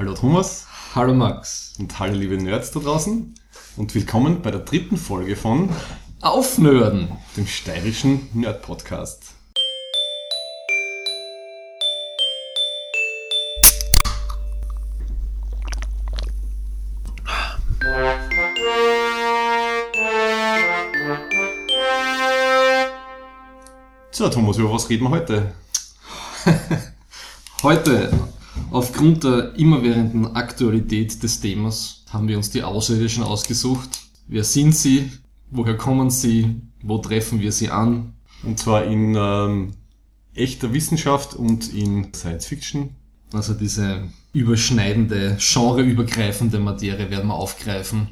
Hallo Thomas Hallo Max. und hallo liebe Nerds da draußen und willkommen bei der dritten Folge von Aufnörden. dem steirischen Nerd-Podcast. So, Thomas, über was reden wir heute? Heute, aufgrund der immerwährenden Aktualität des Themas, haben wir uns die Außerirdischen ausgesucht. Wer sind sie? Woher kommen sie? Wo treffen wir sie an? Und zwar in ähm, echter Wissenschaft und in Science Fiction. Also diese überschneidende, genreübergreifende Materie werden wir aufgreifen.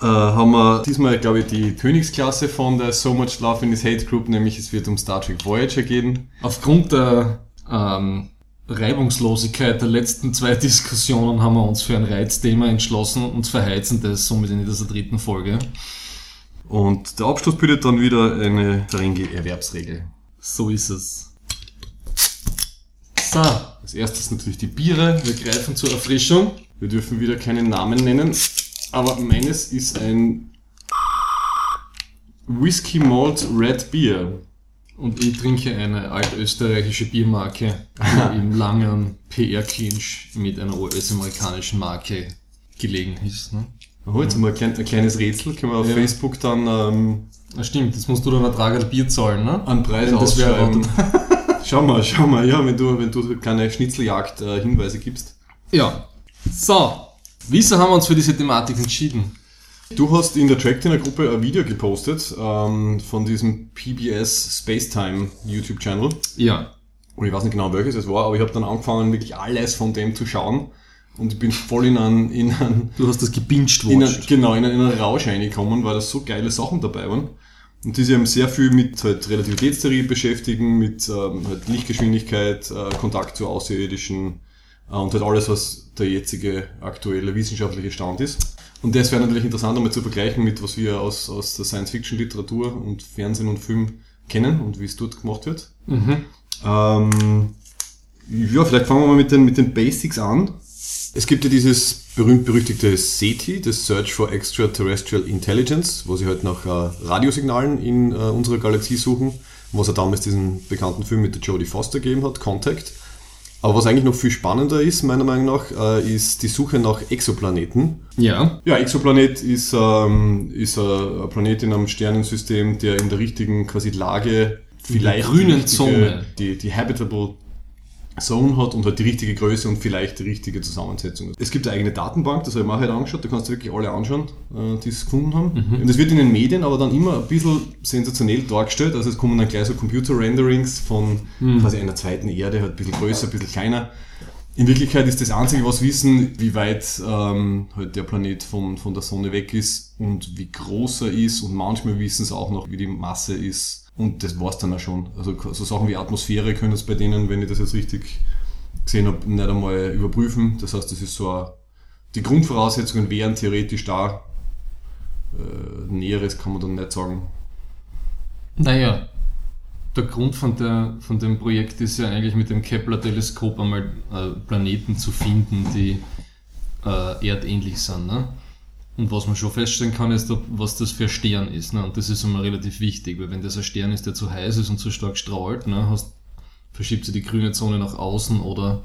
Äh, haben wir diesmal, glaube ich, die Königsklasse von der So Much Love in His Hate Group, nämlich es wird um Star Trek Voyager gehen. Aufgrund der ähm, Reibungslosigkeit der letzten zwei Diskussionen haben wir uns für ein Reizthema entschlossen und verheizen das somit in dieser dritten Folge. Und der Abschluss bildet dann wieder eine strenge Erwerbsregel. So ist es. So, Als erstes natürlich die Biere. wir greifen zur Erfrischung. Wir dürfen wieder keinen Namen nennen, aber meines ist ein Whisky Malt Red Beer. Und ich trinke eine altösterreichische Biermarke, die im langen PR-Clinch mit einer US-amerikanischen Marke gelegen ist. Ne? Oh, jetzt mal ein, klein, ein kleines Rätsel, können wir auf Ja. Facebook dann ähm, Ah, stimmt, jetzt musst du dann ein Tragerl Bier zahlen, ne? einen Preis ausschreiben. schau mal, schau mal, ja, wenn du, wenn du keine Schnitzeljagd äh, Hinweise gibst. Ja. So, wieso haben wir uns für diese Thematik entschieden? Du hast in der Tracktiner-Gruppe ein Video gepostet ähm, von diesem PBS Spacetime YouTube-Channel. Ja. Und ich weiß nicht genau welches es war, aber ich habe dann angefangen, wirklich alles von dem zu schauen. Und ich bin voll in einen, in einen, Du hast das gebinged watched. genau, in einen, in einen Rausch reingekommen, weil da so geile Sachen dabei waren. Und die sich eben sehr viel mit halt Relativitätstheorie beschäftigen, mit ähm, halt Lichtgeschwindigkeit, äh, Kontakt zu Außerirdischen äh, und halt alles, was der jetzige aktuelle wissenschaftliche Stand ist. Und das wäre natürlich interessant, einmal zu vergleichen mit was wir aus, aus der Science-Fiction-Literatur und Fernsehen und Film kennen und wie es dort gemacht wird. Mhm. Ähm, ja, vielleicht fangen wir mal mit den, mit den Basics an. Es gibt ja dieses berühmt-berüchtigte SETI, das Search for Extraterrestrial Intelligence, wo sie halt nach äh, Radiosignalen in äh, unserer Galaxie suchen, was ja damals diesen bekannten Film mit der Jodie Foster gegeben hat, Contact. Aber was eigentlich noch viel spannender ist, meiner Meinung nach, äh, ist die Suche nach Exoplaneten. Ja. Ja, Exoplanet ist, ähm, ist ein, ein Planet in einem Sternensystem, der in der richtigen quasi Lage vielleicht grünen Zone. Die, die Habitable Zone hat und hat die richtige Größe und vielleicht die richtige Zusammensetzung. Es gibt eine eigene Datenbank, das habe ich mir auch heute angeschaut, da kannst du wirklich alle anschauen, äh, die es gefunden haben. Mhm. Und es wird in den Medien aber dann immer ein bisschen sensationell dargestellt, also es kommen dann gleich so Computer-Renderings von Mhm. quasi einer zweiten Erde, halt ein bisschen größer, ein bisschen kleiner. In Wirklichkeit ist das Einzige, was wir wissen, wie weit ähm, halt der Planet von, von der Sonne weg ist und wie groß er ist und manchmal wissen es auch noch, wie die Masse ist und das war's dann auch schon. Also so Sachen wie Atmosphäre können es bei denen, wenn ich das jetzt richtig gesehen habe, nicht einmal überprüfen. Das heißt, das ist so eine, die Grundvoraussetzungen wären theoretisch da. Äh, Näheres kann man dann nicht sagen. Naja, der Grund von, der, von dem Projekt ist ja eigentlich mit dem Kepler-Teleskop einmal äh, Planeten zu finden, die äh, erdähnlich sind. Ne? Und was man schon feststellen kann, ist, was das für ein Stern ist. Ne? Und das ist einmal relativ wichtig, weil wenn das ein Stern ist, der zu heiß ist und zu stark strahlt, ne, hast, verschiebt sich die grüne Zone nach außen oder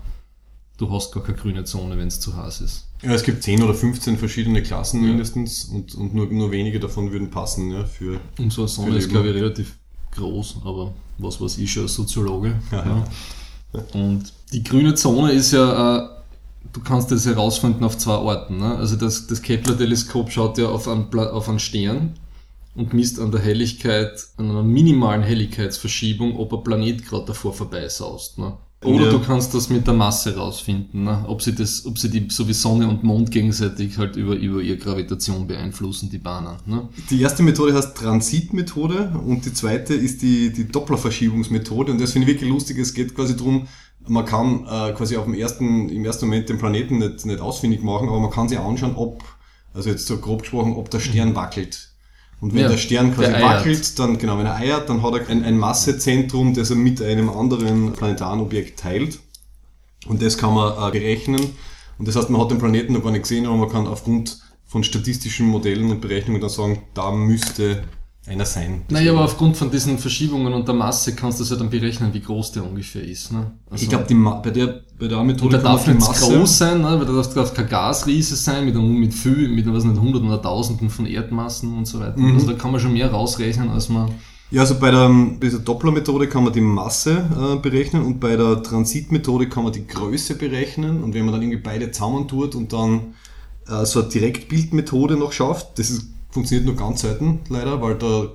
du hast gar keine grüne Zone, wenn es zu heiß ist. Ja, es gibt 10 oder 15 verschiedene Klassen mindestens und, und nur, nur wenige davon würden passen ja, für Und so eine Sonne ist, glaube ich, relativ groß, aber was weiß ich schon als Soziologe. Ja. Ja. Und die grüne Zone ist ja, äh, du kannst das herausfinden auf zwei Orten. Ne? Also das, das Kepler-Teleskop schaut ja auf einen, auf einen Stern und misst an der Helligkeit, an einer minimalen Helligkeitsverschiebung, ob ein Planet gerade davor vorbeisaust. Ne? Oder Ja. du kannst das mit der Masse rausfinden, ne? ob sie das, ob sie die so wie Sonne und Mond gegenseitig halt über, über ihre Gravitation beeinflussen, die Bahnen. Ne? Die erste Methode heißt Transitmethode und die zweite ist die, die Dopplerverschiebungsmethode und das finde ich wirklich lustig. Es geht quasi darum, man kann äh, quasi auf dem ersten, im ersten Moment den Planeten nicht, nicht ausfindig machen, aber man kann sich anschauen, ob, also jetzt so grob gesprochen, ob der Stern wackelt. Und wenn Ja, der Stern quasi der wackelt, dann, genau, wenn er eiert, dann hat er ein, ein Massezentrum, das er mit einem anderen planetaren Objekt teilt. Und das kann man äh, berechnen. Und das heißt, man hat den Planeten noch gar nicht gesehen, aber man kann aufgrund von statistischen Modellen und Berechnungen dann sagen, da müsste einer sein. Naja, aber aufgrund von diesen Verschiebungen und der Masse kannst du ja dann berechnen, wie groß der ungefähr ist. Ne? Also ich glaube, bei der, bei der Methode der darf nicht Masse groß sein, ne? weil der darf, darf kein Gasriese sein mit, mit viel, mit was nicht, Hunderten oder Tausenden von Erdmassen und so weiter. Mhm. Also da kann man schon mehr rausrechnen, als man ja, also bei der, dieser Doppler-Methode kann man die Masse äh, berechnen und bei der Transit-Methode kann man die Größe berechnen und wenn man dann irgendwie beide zusammentut und dann äh, so eine Direktbildmethode noch schafft, das ist funktioniert nur ganz selten, leider, weil da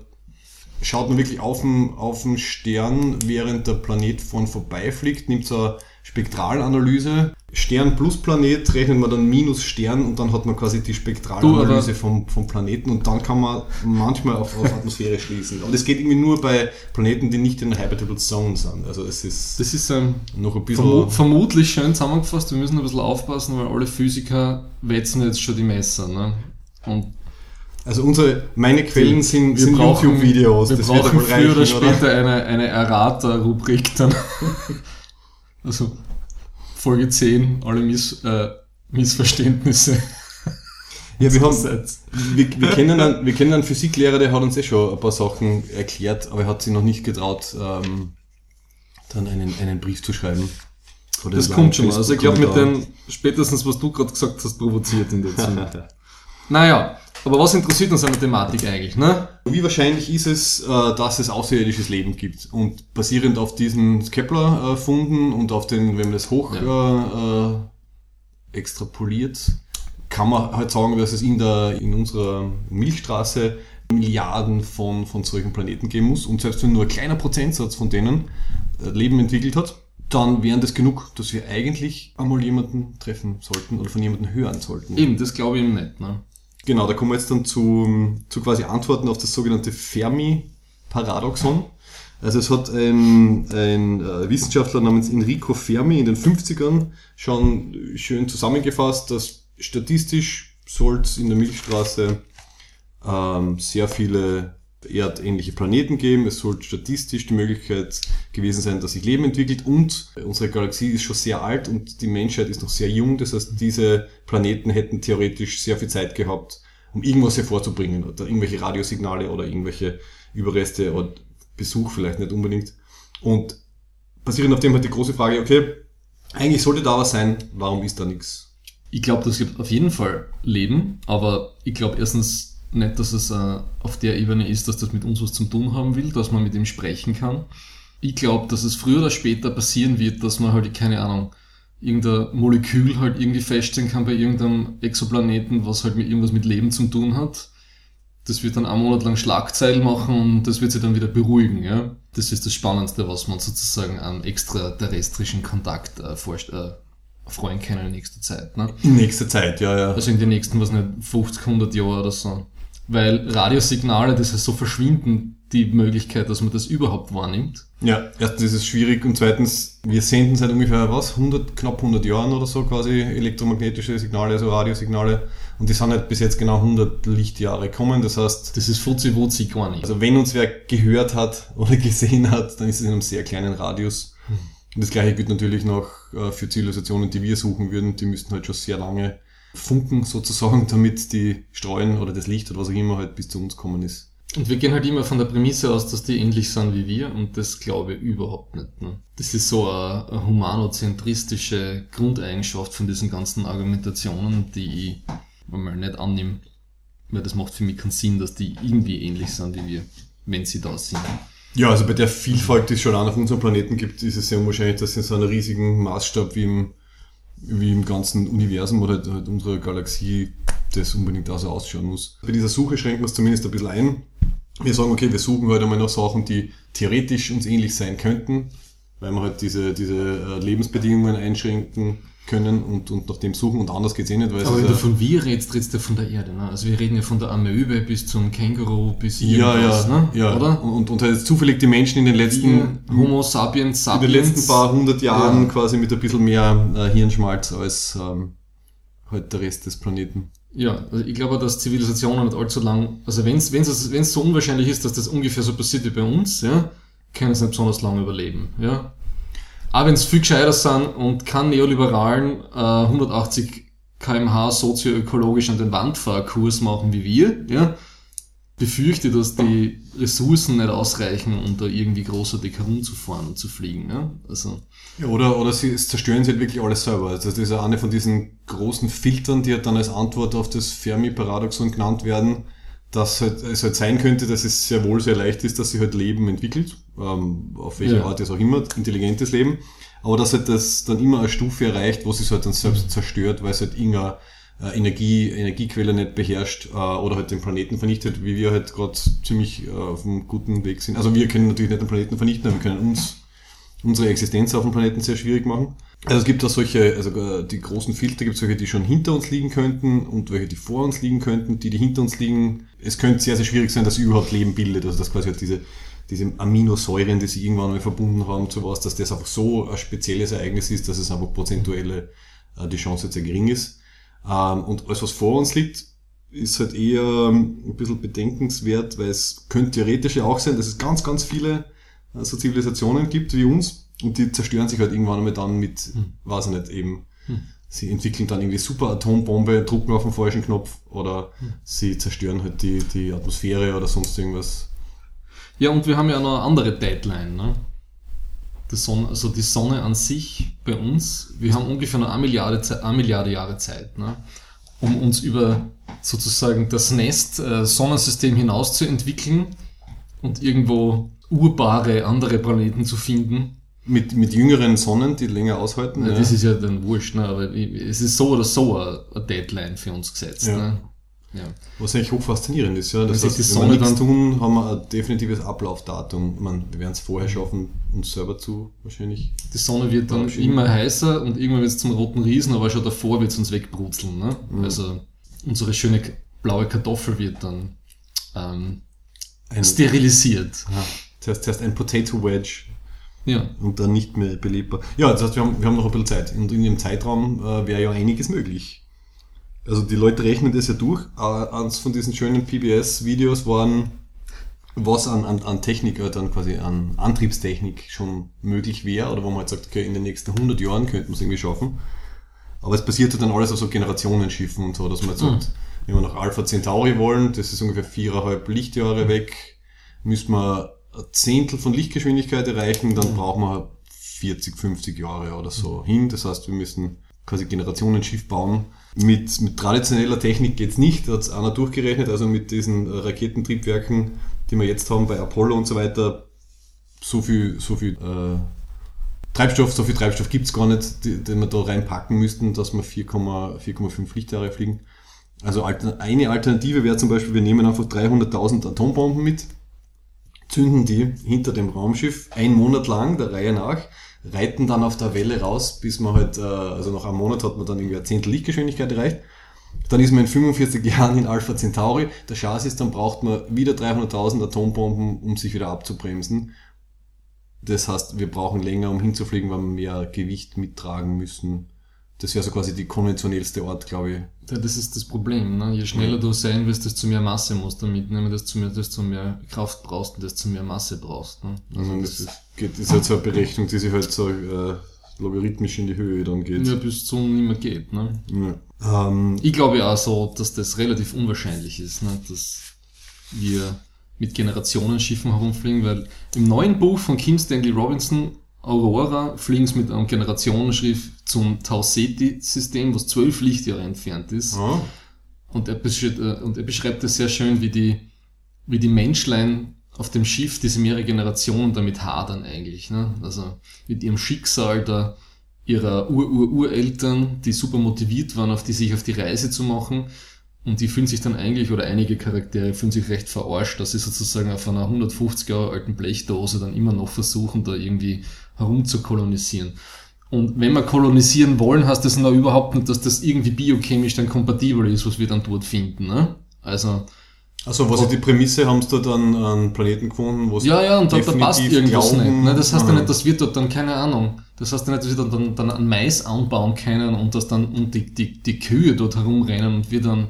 schaut man wirklich auf den, auf den Stern, während der Planet von vorbeifliegt, nimmt so eine Spektralanalyse. Stern plus Planet rechnet man dann minus Stern und dann hat man quasi die Spektralanalyse vom, vom Planeten und dann kann man manchmal auf, auf Atmosphäre schließen. Aber das geht irgendwie nur bei Planeten, die nicht in der Habitable Zone sind. Also es ist, das ist ähm, noch ein bisschen vermu vermutlich schön zusammengefasst. Wir müssen ein bisschen aufpassen, weil alle Physiker wetzen jetzt schon die Messer. Ne? Und also unsere, meine Quellen sind, sind YouTube-Videos. Wir das brauchen früher reichen, oder später oder? eine, eine Errata-Rubrik dann. also Folge 10, alle Miss, äh, Missverständnisse. Ja, wir haben, wir, wir, kennen einen, wir kennen einen Physiklehrer, der hat uns eh schon ein paar Sachen erklärt, aber er hat sich noch nicht getraut, ähm, dann einen, einen Brief zu schreiben. Das kommt schon mal. Also ich glaube mit dem, spätestens was du gerade gesagt hast, provoziert in der Zeit. naja, aber was interessiert uns an der Thematik eigentlich? Ne? Wie wahrscheinlich ist es, äh, dass es außerirdisches Leben gibt? Und basierend auf diesen Kepler-Funden und auf den, wenn man das hoch ja. äh, äh extrapoliert, kann man halt sagen, dass es in, der, in unserer Milchstraße Milliarden von, von solchen Planeten geben muss. Und selbst wenn nur ein kleiner Prozentsatz von denen äh, Leben entwickelt hat, dann wären das genug, dass wir eigentlich einmal jemanden treffen sollten oder von jemandem hören sollten. Eben, das glaube ich nicht. Ne? Genau, da kommen wir jetzt dann zu, zu quasi Antworten auf das sogenannte Fermi-Paradoxon. Also es hat ein, ein äh, Wissenschaftler namens Enrico Fermi in den 50ern schon schön zusammengefasst, dass statistisch soll es in der Milchstraße ähm, sehr viele erdähnliche Planeten geben. Es soll statistisch die Möglichkeit gewesen sein, dass sich Leben entwickelt und unsere Galaxie ist schon sehr alt und die Menschheit ist noch sehr jung. Das heißt, diese Planeten hätten theoretisch sehr viel Zeit gehabt, um irgendwas hervorzubringen oder irgendwelche Radiosignale oder irgendwelche Überreste oder Besuch vielleicht nicht unbedingt. Und basierend auf dem halt die große Frage, okay, eigentlich sollte da was sein, warum ist da nichts? Ich glaube, das gibt auf jeden Fall Leben, aber ich glaube erstens, nicht, dass es äh, auf der Ebene ist, dass das mit uns was zu tun haben will, dass man mit ihm sprechen kann. Ich glaube, dass es früher oder später passieren wird, dass man halt, keine Ahnung, irgendein Molekül halt irgendwie feststellen kann bei irgendeinem Exoplaneten, was halt mit irgendwas mit Leben zu tun hat. Das wird dann einen Monat lang Schlagzeilen machen und das wird sich dann wieder beruhigen. Ja? Das ist das Spannendste, was man sozusagen an extraterrestrischen Kontakt äh, forscht, äh, freuen können in nächster Zeit. Ne? In nächster Zeit, ja, ja. Also in den nächsten, was nicht, 50, 100 Jahren oder so weil Radiosignale, das heißt so verschwinden die Möglichkeit, dass man das überhaupt wahrnimmt. Ja, erstens ist es schwierig und zweitens, wir senden seit ungefähr was, 100, knapp 100 Jahren oder so quasi elektromagnetische Signale, also Radiosignale und die sind halt bis jetzt genau 100 Lichtjahre kommen, das heißt... Das ist futzi-wutzi gar nicht. Also wenn uns wer gehört hat oder gesehen hat, dann ist es in einem sehr kleinen Radius. Hm. Und das gleiche gilt natürlich noch äh, für Zivilisationen, die wir suchen würden, die müssten halt schon sehr lange Funken sozusagen, damit die Streuen oder das Licht oder was auch immer halt bis zu uns kommen ist. Und wir gehen halt immer von der Prämisse aus, dass die ähnlich sind wie wir und das glaube ich überhaupt nicht. Ne? Das ist so eine, eine humanozentristische Grundeigenschaft von diesen ganzen Argumentationen, die ich mal nicht annehme, weil das macht für mich keinen Sinn, dass die irgendwie ähnlich sind wie wir, wenn sie da sind. Ja, also bei der Vielfalt, die es schon an auf unserem Planeten gibt, ist es sehr unwahrscheinlich, dass sie in so einem riesigen Maßstab wie im wie im ganzen Universum oder halt, halt unserer Galaxie das unbedingt auch so ausschauen muss. Bei dieser Suche schränken wir es zumindest ein bisschen ein. Wir sagen, okay, wir suchen halt einmal nach Sachen, die theoretisch uns ähnlich sein könnten, weil wir halt diese, diese äh, Lebensbedingungen einschränken können und, und nach dem suchen und anders geht's eh nicht. Weil Aber wenn du von wir redest, redest du von der Erde. Ne? Also wir reden ja von der Amöbe bis zum Känguru bis irgendwas, ja, ja, ne? ja. oder? Und, und halt zufällig die Menschen in den letzten die Homo sapiens sapiens in den letzten paar hundert Jahren ja. quasi mit ein bisschen mehr äh, Hirnschmalz als ähm, halt der Rest des Planeten. Ja, also ich glaube, dass Zivilisationen nicht allzu lang, also wenn es wenn's, wenn's so unwahrscheinlich ist, dass das ungefähr so passiert wie bei uns, ja, können es nicht besonders lange überleben, ja. Auch wenn es viel gescheiter sind und keinen neoliberalen äh, 180 kmh sozioökologisch an den Wandfahrkurs machen wie wir, ja, befürchte, dass die Ressourcen nicht ausreichen, um da irgendwie großartig herumzufahren und zu fliegen. Ja? Also ja, oder, oder sie zerstören sie halt wirklich alles selber. Also das ist eine von diesen großen Filtern, die halt dann als Antwort auf das Fermi-Paradoxon genannt werden, dass halt, es halt sein könnte, dass es sehr wohl sehr leicht ist, dass sich halt Leben entwickelt, ähm, auf welche ja. Art es auch immer, intelligentes Leben, aber dass halt das dann immer eine Stufe erreicht, wo es halt dann selbst mhm. zerstört, weil es halt irgendeine äh, Energie, Energiequelle nicht beherrscht äh, oder halt den Planeten vernichtet, wie wir halt gerade ziemlich äh, auf einem guten Weg sind. Also wir können natürlich nicht den Planeten vernichten, aber wir können uns unsere Existenz auf dem Planeten sehr schwierig machen. Also es gibt da solche, also äh, die großen Filter gibt es solche, die schon hinter uns liegen könnten und welche, die vor uns liegen könnten, die, die hinter uns liegen. Es könnte sehr, sehr schwierig sein, dass sie überhaupt Leben bildet. Also dass quasi halt diese, diese Aminosäuren, die sie irgendwann mal verbunden haben zu was, dass das einfach so ein spezielles Ereignis ist, dass es einfach prozentuelle äh, die Chance sehr gering ist. Ähm, und alles, was vor uns liegt, ist halt eher ähm, ein bisschen bedenkenswert, weil es könnte theoretisch ja auch sein, dass es ganz, ganz viele äh, so Zivilisationen gibt wie uns und die zerstören sich halt irgendwann einmal dann mit, hm. weiß ich nicht, eben, hm. sie entwickeln dann irgendwie super Atombombe, drucken auf den falschen Knopf oder hm. sie zerstören halt die, die Atmosphäre oder sonst irgendwas. Ja, und wir haben ja noch eine andere Deadline, ne? Die Sonne, also die Sonne an sich bei uns, wir haben ungefähr noch eine Milliarde, eine Milliarde Jahre Zeit, ne? um uns über sozusagen das Nest äh, Sonnensystem hinaus zu entwickeln und irgendwo urbare andere Planeten zu finden. Mit, mit jüngeren Sonnen, die länger aushalten. Ja, ja. Das ist ja dann wurscht, ne? aber es ist so oder so eine Deadline für uns gesetzt. Ja. Ne? Ja. Was eigentlich hoch faszinierend ist, ja. Das heißt, die Sonne wenn wir nichts tun, haben wir ein definitives Ablaufdatum. Man, wir werden es vorher schaffen, uns selber zu wahrscheinlich. Die Sonne wird dann immer heißer und irgendwann wird es zum roten Riesen, aber schon davor wird es uns wegbrutzeln. Ne? Mhm. Also unsere schöne blaue Kartoffel wird dann ähm, ein, sterilisiert. Ja. Zuerst, zuerst ein Potato Wedge. Ja. Und dann nicht mehr belebbar. Ja, das heißt, wir haben, wir haben noch ein bisschen Zeit. Und in dem Zeitraum äh, wäre ja einiges möglich. Also die Leute rechnen das ja durch. Äh, eins von diesen schönen PBS-Videos waren, was an, an, an Technik, oder dann quasi an Antriebstechnik schon möglich wäre, oder wo man halt sagt, okay, in den nächsten 100 Jahren könnte man es irgendwie schaffen. Aber es passiert ja dann alles auf so Generationenschiffen und so, dass man jetzt mhm. sagt, wenn wir nach Alpha Centauri wollen, das ist ungefähr viereinhalb Lichtjahre weg, müssen wir ein Zehntel von Lichtgeschwindigkeit erreichen, dann mhm. brauchen wir 40, 50 Jahre oder so hin. Das heißt, wir müssen quasi Generationenschiff bauen. Mit, mit traditioneller Technik geht's nicht, da hat einer durchgerechnet, also mit diesen Raketentriebwerken, die wir jetzt haben bei Apollo und so weiter, so viel, so viel äh, Treibstoff, so viel Treibstoff gibt's gar nicht, die, den wir da reinpacken müssten, dass wir 4,5 Lichtjahre fliegen. Also eine Alternative wäre zum Beispiel, wir nehmen einfach 300.000 Atombomben mit, zünden die hinter dem Raumschiff ein Monat lang der Reihe nach, reiten dann auf der Welle raus, bis man halt, äh, also nach einem Monat hat man dann irgendwie ein Zehntel Lichtgeschwindigkeit erreicht. Dann ist man in 45 Jahren in Alpha Centauri. Der Chance ist, dann braucht man wieder 300.000 Atombomben, um sich wieder abzubremsen. Das heißt, wir brauchen länger, um hinzufliegen, weil wir mehr Gewicht mittragen müssen. Das wäre so quasi die konventionellste Art, glaube ich. Ja, das ist das Problem. Ne? Je schneller du sein wirst, desto mehr Masse musst du mitnehmen, desto mehr, desto mehr Kraft brauchst und desto mehr Masse brauchst. Ne? Also das, das ist, geht, ist halt so eine Berechnung, die sich halt so äh, logarithmisch in die Höhe dann geht. Ja, bis so nicht mehr geht. Ne? Ja. Ähm, ich glaube auch so, dass das relativ unwahrscheinlich ist, ne? dass wir mit Generationenschiffen herumfliegen, weil im neuen Buch von Kim Stanley Robinson Aurora fliegen sie mit einem Generationenschiff zum Tau Ceti-System, was zwölf Lichtjahre entfernt ist. Oh. Und, er beschreibt, und er beschreibt es sehr schön, wie die, wie die Menschlein auf dem Schiff diese mehrere Generationen damit hadern eigentlich. Ne? Also mit ihrem Schicksal da ihrer Ur-Ur-Ureltern, die super motiviert waren, auf die sich auf die Reise zu machen und die fühlen sich dann eigentlich, oder einige Charaktere fühlen sich recht verarscht, dass sie sozusagen auf einer 150 Jahre alten Blechdose dann immer noch versuchen, da irgendwie herum zu kolonisieren. Und wenn wir kolonisieren wollen, heißt das noch überhaupt nicht, dass das irgendwie biochemisch dann kompatibel ist, was wir dann dort finden. Ne? Also, also was die Prämisse haben sie da dann einen Planeten gefunden, wo Ja, ja, und da, da passt irgendwas glauben, nicht. Ne? Das heißt ja nicht, dass wir dort dann, keine Ahnung, das heißt ja nicht, dass wir dann, dann, dann Mais anbauen können und dass dann und die, die, die Kühe dort herumrennen und wir dann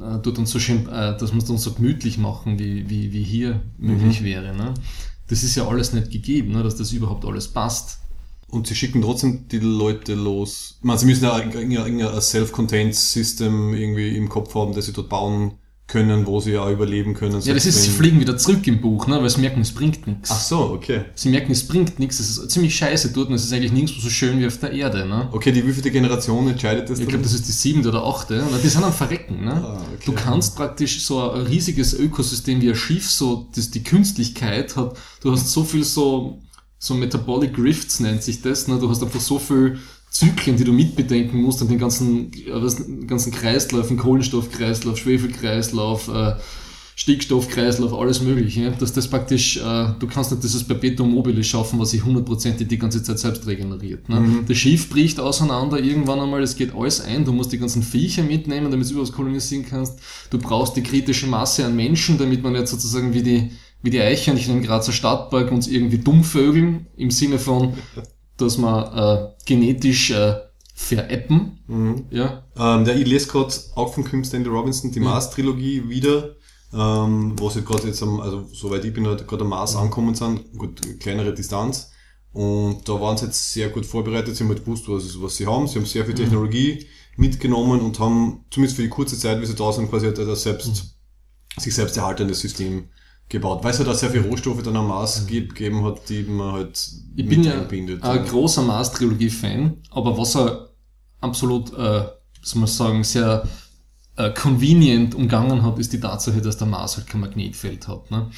äh, dort uns so schön, äh, dass wir es uns so gemütlich machen, wie, wie, wie hier möglich mhm. wäre. Ne? Das ist ja alles nicht gegeben, ne, dass das überhaupt alles passt. Und sie schicken trotzdem die Leute los. Ich meine, sie müssen ja irgendein self-contained System irgendwie im Kopf haben, das sie dort bauen können, wo sie ja überleben können. Ja, das ist, sie fliegen wieder zurück im Buch, ne, weil sie merken, es bringt nichts. Ach so, okay. Sie merken, es bringt nichts, es ist ziemlich scheiße dort und es ist eigentlich nirgendwo so schön wie auf der Erde. Ne? Okay, die wievielte Generation entscheidet das? Ich glaube, das ist die siebte oder achte. Und die sind am Verrecken. Ne? Ah, okay. Du kannst praktisch so ein riesiges Ökosystem wie ein Schiff, so das die Künstlichkeit hat, du hast so viel so, so Metabolic Rifts nennt sich das, ne? du hast einfach so viel Zyklen, die du mitbedenken musst und den ganzen, den ganzen Kreislauf, den Kohlenstoffkreislauf, Schwefelkreislauf, äh, Stickstoffkreislauf, alles mögliche, dass das praktisch, äh, du kannst nicht dieses Perpetuum mobile schaffen, was sich hundertprozentig die ganze Zeit selbst regeneriert. Ne? Mhm. Das Schiff bricht auseinander irgendwann einmal, es geht alles ein, du musst die ganzen Viecher mitnehmen, damit du überhaupt kolonisieren kannst. Du brauchst die kritische Masse an Menschen, damit man nicht sozusagen wie die, wie die Eichhörnchen im Grazer Stadtpark uns irgendwie dumm vögeln, im Sinne von, dass man äh, genetisch äh, veräppen. Mhm. Ja. Ähm, der, ich lese gerade auch von Kim Stanley Robinson die mhm. Mars-Trilogie wieder, ähm, wo sie gerade jetzt am, also soweit ich bin, halt gerade am Mars mhm. angekommen sind, gut, kleinere Distanz. Und da waren sie jetzt sehr gut vorbereitet, sie haben halt gewusst, was, was sie haben. Sie haben sehr viel mhm. Technologie mitgenommen und haben zumindest für die kurze Zeit, wie sie da sind, quasi halt das selbst, mhm. sich selbst erhaltendes System gebaut, weil es halt auch sehr viele Rohstoffe dann am Mars gegeben hat, die man halt Ich bin ja einbindet. ein großer Mars-Trilogie-Fan, aber was er absolut, äh, soll man sagen, sehr äh, convenient umgangen hat, ist die Tatsache, dass der Mars halt kein Magnetfeld hat. Ne?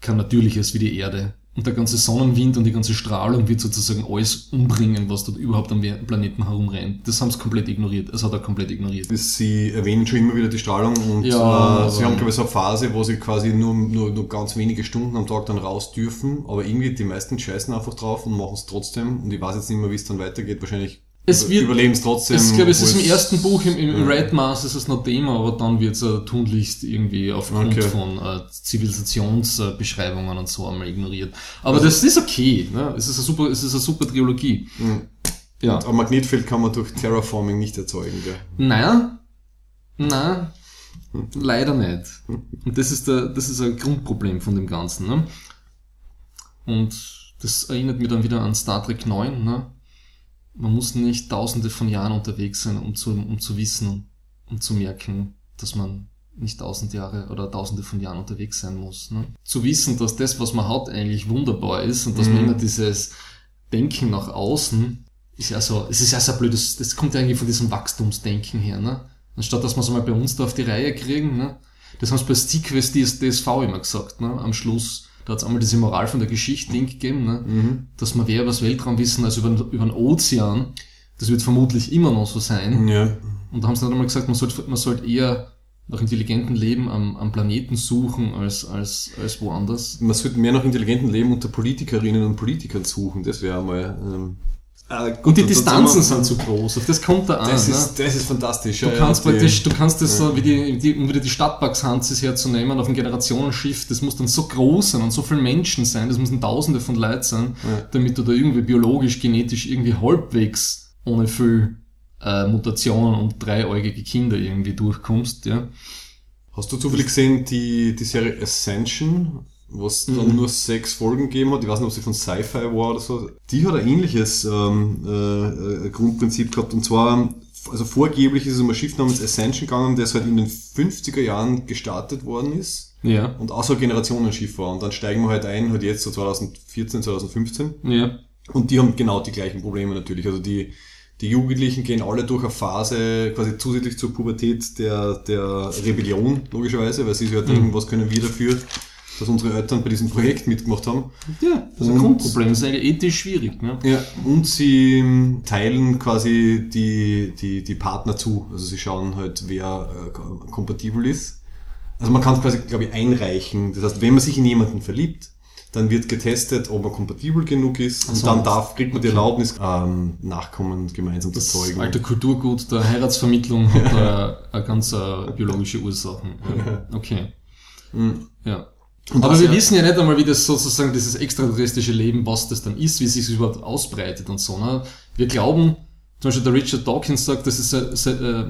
Kein natürliches wie die Erde. Und der ganze Sonnenwind und die ganze Strahlung wird sozusagen alles umbringen, was dort überhaupt am Planeten herumrennt. Das haben sie komplett ignoriert. Es hat er komplett ignoriert. Sie erwähnen schon immer wieder die Strahlung und ja, äh, sie haben, glaube ich, so eine Phase, wo sie quasi nur, nur, nur ganz wenige Stunden am Tag dann raus dürfen. Aber irgendwie die meisten scheißen einfach drauf und machen es trotzdem. Und ich weiß jetzt nicht mehr, wie es dann weitergeht. Wahrscheinlich es wird, überleben es trotzdem. Ich glaube, es ist im ersten Buch, im, im ja. Red Mars ist es noch Thema, aber dann wird es äh, tunlichst irgendwie aufgrund okay. von äh, Zivilisationsbeschreibungen und so einmal ignoriert. Aber also, das ist okay, ne? Es ist eine super, es ist eine super Trilogie. Mhm. Ja. Und ein Magnetfeld kann man durch Terraforming nicht erzeugen, gell? Nein, hm. leider nicht. Und das ist der, das ist ein Grundproblem von dem Ganzen, ne? Und das erinnert mich dann wieder an Star Trek 9, ne? Man muss nicht tausende von Jahren unterwegs sein, um zu, um zu wissen, um zu merken, dass man nicht tausend Jahre oder tausende von Jahren unterwegs sein muss. Ne? Zu wissen, dass das, was man hat, eigentlich wunderbar ist und dass mhm. man immer dieses Denken nach außen ist ja so, es ist ja so blöd, das, das kommt ja eigentlich von diesem Wachstumsdenken her, ne? Anstatt dass wir es mal bei uns da auf die Reihe kriegen, ne? Das haben sie bei Sequest DSV immer gesagt, ne? Am Schluss da hat es einmal diese Moral von der Geschichte gegeben, ne? Mhm. dass man wer über das Weltraum wissen als über, über den Ozean. Das wird vermutlich immer noch so sein. Ja. Und da haben sie dann einmal gesagt, man sollte, man sollte eher nach intelligentem Leben am, am Planeten suchen als, als, als woanders. Man sollte mehr nach intelligentem Leben unter Politikerinnen und Politikern suchen. Das wäre einmal ähm, äh, und die Distanzen sind zu groß, auf das kommt da an. Das ist, ne? das ist fantastisch. Du ja, kannst ja, praktisch, du kannst das ja. so, wie die, die, um wieder die Stadtparks herzunehmen, auf ein Generationenschiff, das muss dann so groß sein und so viele Menschen sein, das müssen tausende von Leuten sein, damit du da irgendwie biologisch, genetisch irgendwie halbwegs ohne viel äh, Mutationen und dreieugige Kinder irgendwie durchkommst, ja. Hast du zufällig gesehen, die, die Serie Ascension? Was dann mhm. nur sechs Folgen gegeben hat. Ich weiß nicht, ob sie von Sci-Fi war oder so. Die hat ein ähnliches ähm, äh, Grundprinzip gehabt. Und zwar, also vorgeblich ist es um ein Schiff namens Ascension gegangen, das halt in den 50er Jahren gestartet worden ist. Ja. Und auch so ein Generationenschiff war. Und dann steigen wir halt ein, halt jetzt so 2014, 2015. Ja. Und die haben genau die gleichen Probleme natürlich. Also die, die Jugendlichen gehen alle durch eine Phase quasi zusätzlich zur Pubertät der, der Rebellion, logischerweise, weil sie sich halt mhm. denken, was können wir dafür dass unsere Eltern bei diesem Projekt mitgemacht haben. Ja, das ist ein Grundproblem, das ist eigentlich ethisch schwierig. Ne? Ja, und sie teilen quasi die, die, die Partner zu. Also sie schauen halt, wer äh, kompatibel ist. Also man kann es quasi, glaube ich, einreichen. Das heißt, wenn man sich in jemanden verliebt, dann wird getestet, ob er kompatibel genug ist und dann darf, kriegt man die Erlaubnis, ähm, Nachkommen gemeinsam das zu zeugen. Alte Kulturgut der Heiratsvermittlung hat da eine ganz äh, biologische Ursachen. Okay. Mhm. Ja. Und Aber wir ja wissen ja nicht einmal, wie das sozusagen dieses extraterrestrische Leben, was das dann ist, wie sich das überhaupt ausbreitet und so. Ne? Wir glauben, zum Beispiel der Richard Dawkins sagt, das ist, äh,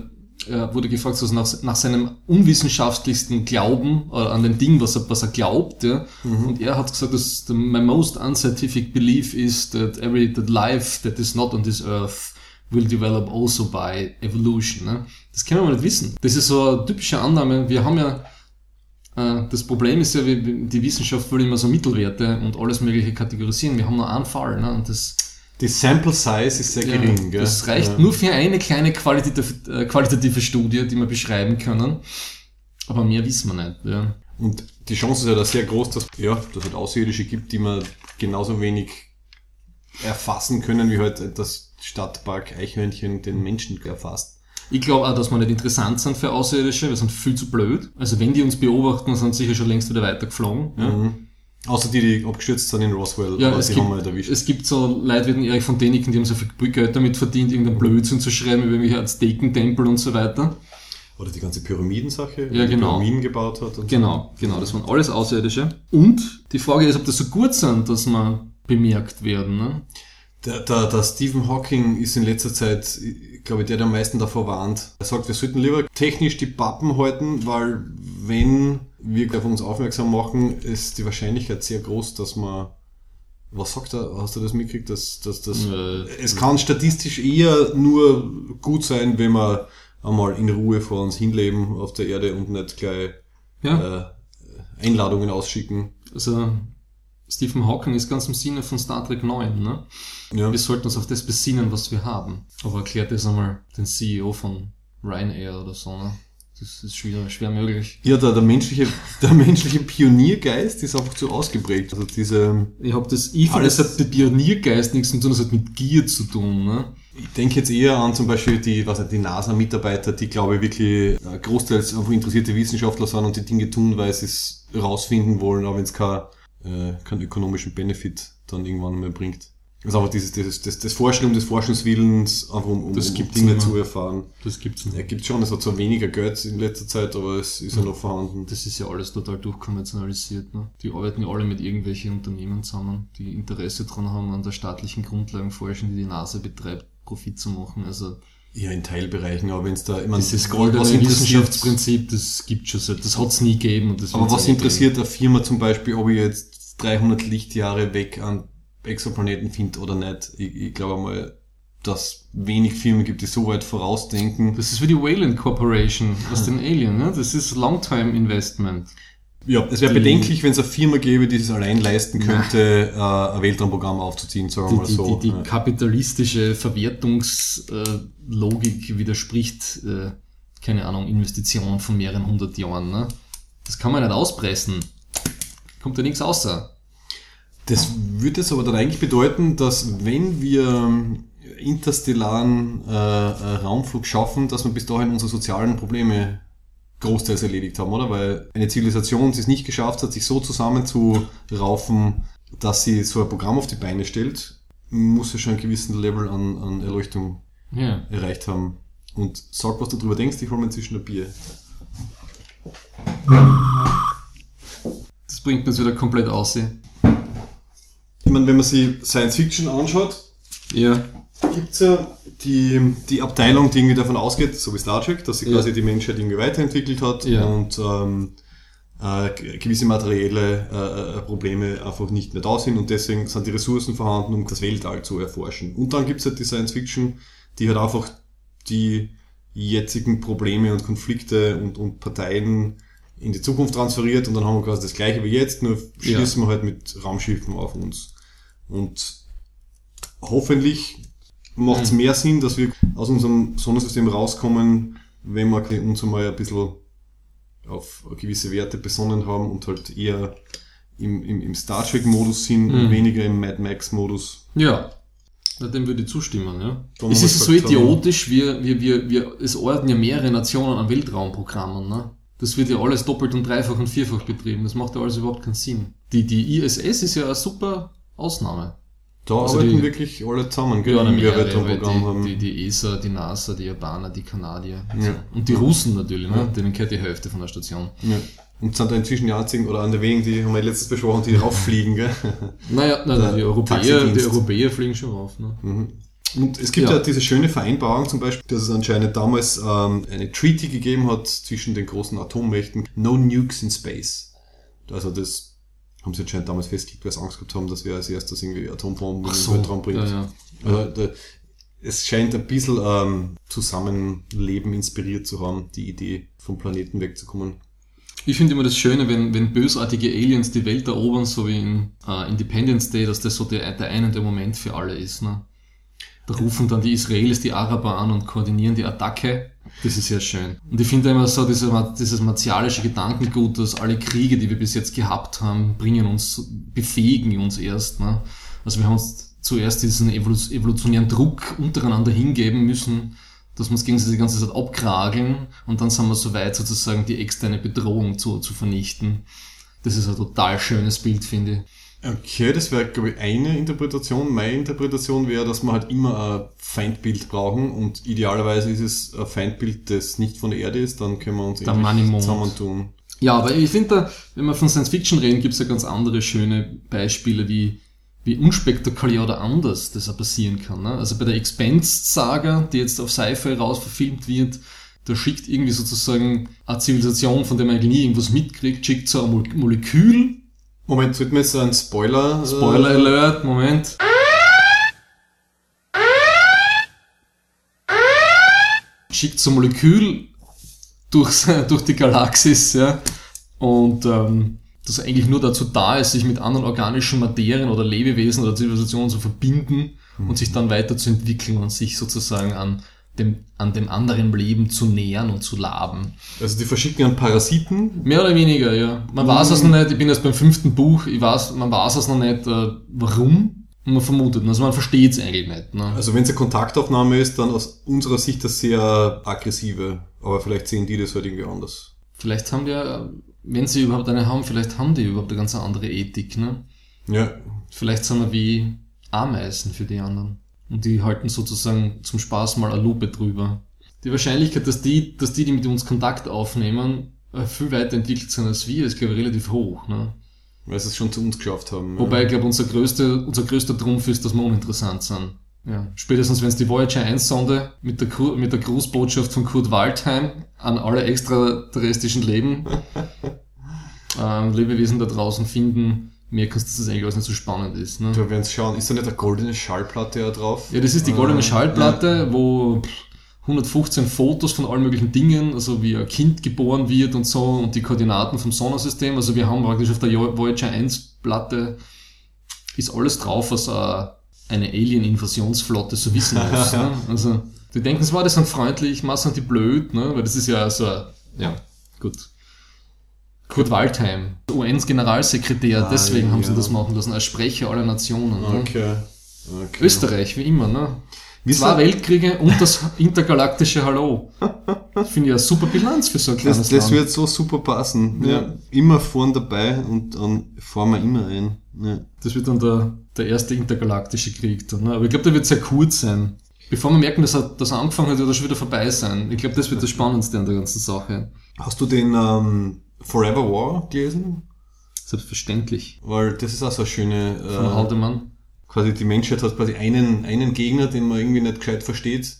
er wurde gefragt, so nach, nach seinem unwissenschaftlichsten Glauben äh, an den Ding, was er, was er glaubt. Ja? Mhm. Und er hat gesagt, dass the, my most unscientific belief is that every that life that is not on this earth will develop also by evolution. Ne? Das können wir nicht wissen. Das ist so eine typische Annahme. Wir haben ja äh, das Problem ist ja, die Wissenschaft will immer so Mittelwerte und alles mögliche kategorisieren. Wir haben nur einen Fall. Ne? Und das, Die Sample Size ist sehr ja, gering. gell? das reicht ja. nur für eine kleine qualitative, äh, qualitative Studie, die wir beschreiben können. Aber mehr wissen wir nicht. Ja. Und die Chance ist ja da sehr groß, dass ja, dass es halt Außerirdische gibt, die man genauso wenig erfassen können, wie halt das Stadtpark Eichhörnchen den Menschen erfasst. Ich glaube auch, dass wir nicht interessant sind für Außerirdische. Wir sind viel zu blöd. Also wenn die uns beobachten, sind sie sicher schon längst wieder weitergeflogen. Ja. Mhm. Außer die, die abgestürzt sind in Roswell, Ja, es die gibt, haben wir nicht erwischt. es gibt so Leute wie den Erich von Däniken, die haben so viel Geld damit verdient, irgendeinen Blödsinn zu schreiben über irgendwelche Aztekentempel und so weiter. Oder die ganze Pyramidensache, Ja, die genau. Pyramiden gebaut hat. Genau, genau, das waren alles Außerirdische. Und die Frage ist, ob das so gut sind, dass man bemerkt werden. Ne? Der, der, der Stephen Hawking ist in letzter Zeit, glaube ich, der, der am meisten davor warnt. Er sagt, wir sollten lieber technisch die Pappen halten, weil wenn wir auf uns aufmerksam machen, ist die Wahrscheinlichkeit sehr groß, dass man was sagt er? Hast du das mitgekriegt? Dass, dass, dass, Äh, es kann statistisch eher nur gut sein, wenn wir einmal in Ruhe vor uns hinleben auf der Erde und nicht gleich Ja, äh, Einladungen ausschicken. also Stephen Hawking ist ganz im Sinne von Star Trek 9. Ne? Ja. Wir sollten uns auf das besinnen, was wir haben. Aber erklärt das einmal den CEO von Ryanair oder so. Ne? Das ist schwer, schwer möglich. Ja, der, der, menschliche, der menschliche Pioniergeist ist einfach zu ausgeprägt. Also diese, Ich habe das, Alles- das hat mit Pioniergeist nichts zu tun, das hat mit Gier zu tun. Ne? ich denke jetzt eher an zum Beispiel die, was die NASA-Mitarbeiter, die glaube ich wirklich äh, großteils einfach interessierte Wissenschaftler sind und die Dinge tun, weil sie es rausfinden wollen, aber wenn es kein, äh, keinen ökonomischen Benefit dann irgendwann mehr bringt. Also einfach dieses, dieses, das, das Forschen um des Forschungswillens, einfach um, um, Das um gibt's Dinge zu erfahren. Das gibt's nicht. Ja, gibt schon, es hat zwar weniger Geld in letzter Zeit, aber es ist ja noch vorhanden. Das ist ja alles total durchkommerzialisiert. Ne? Die arbeiten ja alle mit irgendwelchen Unternehmen zusammen, die Interesse daran haben, an der staatlichen Grundlagenforschung, die die NASA betreibt, Profit zu machen. Also Ja, in Teilbereichen, aber wenn es da, ich meine, dieses goldene Wissenschaftsprinzip, das gibt schon seit, das hat's nie gegeben. Und das Aber was interessiert eine Firma zum Beispiel, ob ich jetzt 300 Lichtjahre weg an Exoplaneten finde oder nicht? Ich, ich glaube mal, dass wenig Firmen gibt, die so weit vorausdenken. Das ist wie die Wayland Corporation aus den Alien. Ne? Das ist Long-Time Investment. Ja, es wäre Die- bedenklich, wenn es eine Firma gäbe, die es allein leisten könnte, äh, ein Weltraumprogramm aufzuziehen, sagen wir Die, mal die, so. die, die Ja. kapitalistische Verwertungslogik widerspricht, äh, keine Ahnung, Investitionen von mehreren hundert Jahren. Ne? Das kann man nicht auspressen. Kommt da nichts außer. Das würde es aber dann eigentlich bedeuten, dass wenn wir interstellaren äh, äh, Raumflug schaffen, dass wir bis dahin unsere sozialen Probleme großteils erledigt haben, oder? Weil eine Zivilisation die es nicht geschafft hat, sich so zusammenzuraufen, dass sie so ein Programm auf die Beine stellt, muss ja schon einen gewissen Level an, an Erleuchtung Ja. erreicht haben. Und sag, was du darüber denkst, ich hol mir inzwischen ein Bier. Das bringt uns wieder komplett aus. Ja. Ich meine, wenn man sich Science Fiction anschaut, Ja. gibt's ja die, die Abteilung, die irgendwie davon ausgeht, so wie Star Trek, dass sich Ja. quasi die Menschheit irgendwie weiterentwickelt hat Ja. und ähm, äh, gewisse materielle äh, äh, Probleme einfach nicht mehr da sind und deswegen sind die Ressourcen vorhanden, um das Weltall zu erforschen. Und dann gibt's halt die Science Fiction, die halt einfach die jetzigen Probleme und Konflikte und, und Parteien in die Zukunft transferiert und dann haben wir quasi das gleiche wie jetzt, nur Ja. schließen wir halt mit Raumschiffen auf uns. Und hoffentlich macht es Mhm. mehr Sinn, dass wir aus unserem Sonnensystem rauskommen, wenn wir uns einmal ein bisschen auf gewisse Werte besonnen haben und halt eher im, im, im Star Trek-Modus sind und Mhm. weniger im Mad Max-Modus. Ja. Na, dem würde ich zustimmen, ja. Dann Es ist so idiotisch, wir, wir, wir, wir, es ordnen ja mehrere Nationen an Weltraumprogrammen, ne? Das wird ja alles doppelt und dreifach und vierfach betrieben. Das macht ja alles überhaupt keinen Sinn. Die, die ISS ist ja eine super Ausnahme. Da Also arbeiten die- wirklich alle zusammen, gell, Ja, mehrere, die, die, die ESA, die NASA, die Japaner, die Kanadier. Ja. Und die Russen natürlich, ne? Ja. Denen gehört die Hälfte von der Station. ja. Und sind da inzwischen die einzigen, oder an der wenigen, die haben wir letztes besprochen, die rauffliegen, gell? Naja, na, Der die, Europäer, die. Europäer fliegen schon rauf, ne? Mhm. Und es gibt ja, Ja. diese schöne Vereinbarung zum Beispiel, dass es anscheinend damals ähm, eine Treaty gegeben hat zwischen den großen Atommächten, No Nukes in Space. Also das haben sie anscheinend damals festgelegt, weil sie Angst gehabt haben, dass wir als erstes irgendwie Atombomben in den Weltraum bringt. ja, ja. Also, da, es scheint ein bisschen ähm, Zusammenleben inspiriert zu haben, die Idee vom Planeten wegzukommen. Ich finde immer das Schöne, wenn, wenn bösartige Aliens die Welt erobern, so wie in äh, Independence Day, dass das so der, der einende Moment für alle ist. Ne? Da rufen dann die Israelis die Araber an und koordinieren die Attacke. Das ist sehr schön. Und ich finde immer so diese, dieses martialische Gedankengut, dass alle Kriege, die wir bis jetzt gehabt haben, bringen uns, befähigen uns erst. Ne? Also wir haben uns zuerst diesen evolu- evolutionären Druck untereinander hingeben müssen, dass wir uns gegenseitig die ganze Zeit abkrageln und dann sind wir so weit, sozusagen die externe Bedrohung zu, zu vernichten. Das ist ein total schönes Bild, finde ich. Okay, das wäre, glaube ich, eine Interpretation. Meine Interpretation wäre, dass wir halt immer ein Feindbild brauchen und idealerweise ist es ein Feindbild, das nicht von der Erde ist, dann können wir uns Der Mond. zusammentun. Ja, aber ich finde, da, wenn wir von Science Fiction reden, gibt es ja ganz andere schöne Beispiele, wie, wie unspektakulär oder anders das auch passieren kann. Ne? Also bei der Expense-Saga, die jetzt auf Sci-Fi raus verfilmt wird, da schickt irgendwie sozusagen eine Zivilisation, von der man eigentlich nie irgendwas mitkriegt, schickt so ein Mol Molekül, Moment, sollten wir jetzt einen Spoiler... Spoiler Äh, Alert, Moment. Schickt so ein Molekül durch, durch die Galaxis, ja, und ähm, das eigentlich nur dazu da ist, sich mit anderen organischen Materien oder Lebewesen oder Zivilisationen zu verbinden und sich dann weiterzuentwickeln und sich sozusagen an dem, an dem anderen Leben zu nähern und zu laben. also die verschicken einen Parasiten. Mehr oder weniger, ja. Man weiß es noch nicht, ich bin jetzt beim fünften Buch, ich weiß, man weiß es noch nicht, äh, warum, und man vermutet, also man versteht es eigentlich nicht. Ne? Also wenn es eine Kontaktaufnahme ist, dann aus unserer Sicht das sehr aggressive. Aber vielleicht sehen die das halt irgendwie anders. Vielleicht haben die ja, wenn sie überhaupt eine haben, vielleicht haben die überhaupt eine ganz andere Ethik, ne? Ja, Vielleicht sind wir wie Ameisen für die anderen. Und die halten sozusagen zum Spaß mal eine Lupe drüber. Die Wahrscheinlichkeit, dass die, dass die, die mit uns Kontakt aufnehmen, äh, viel weiterentwickelt sind als wir, ist, glaube ich, relativ hoch. Ne? weil sie es schon zu uns geschafft haben. Wobei ich glaube, unser größter, unser größter Trumpf ist, dass wir uninteressant sind. Ja. Spätestens wenn es die Voyager 1 Sonde mit der, mit der Grußbotschaft von Kurt Waldheim an alle extraterrestrischen Leben, ähm, Lebewesen da draußen finden, merken sie, dass das eigentlich alles nicht so spannend ist. Ne? Da werden schauen, ist da nicht eine goldene Schallplatte ja drauf? Ja, das ist die goldene Äh, Schallplatte, wo pff, 115 Fotos von allen möglichen Dingen, also wie ein Kind geboren wird und so und die Koordinaten vom Sonnensystem. Also wir haben praktisch auf der Voyager 1 Platte ist alles drauf, was äh, eine Alien-Invasionsflotte so wissen muss. ne? Also die denken zwar, die sind freundlich, mal sind die blöd, ne? weil das ist ja so, ja, gut. Kurt Waldheim, UN-Generalsekretär, Ah, deswegen ja, haben sie ja. das machen lassen, als Sprecher aller Nationen. Ne? Okay. okay. Österreich, wie immer, ne? Wie Zwei Weltkriege und das intergalaktische Hallo. Ich finde ja eine super Bilanz für so ein kleines Das, das Land. wird so super passen. Ja. Immer vorn dabei und dann fahren wir immer ein. Ja. Das wird dann der, der erste intergalaktische Krieg dann. Ne? Aber ich glaube, der wird sehr kurz sein. Bevor wir merken, dass er, dass er angefangen hat, wird er schon wieder vorbei sein. Ich glaube, das wird das Spannendste an der ganzen Sache. Hast du den ähm, Forever War gelesen? Selbstverständlich. Weil das ist auch so eine schöne. Von Äh, Haldemann. quasi die Menschheit hat quasi einen, einen Gegner, den man irgendwie nicht gescheit versteht.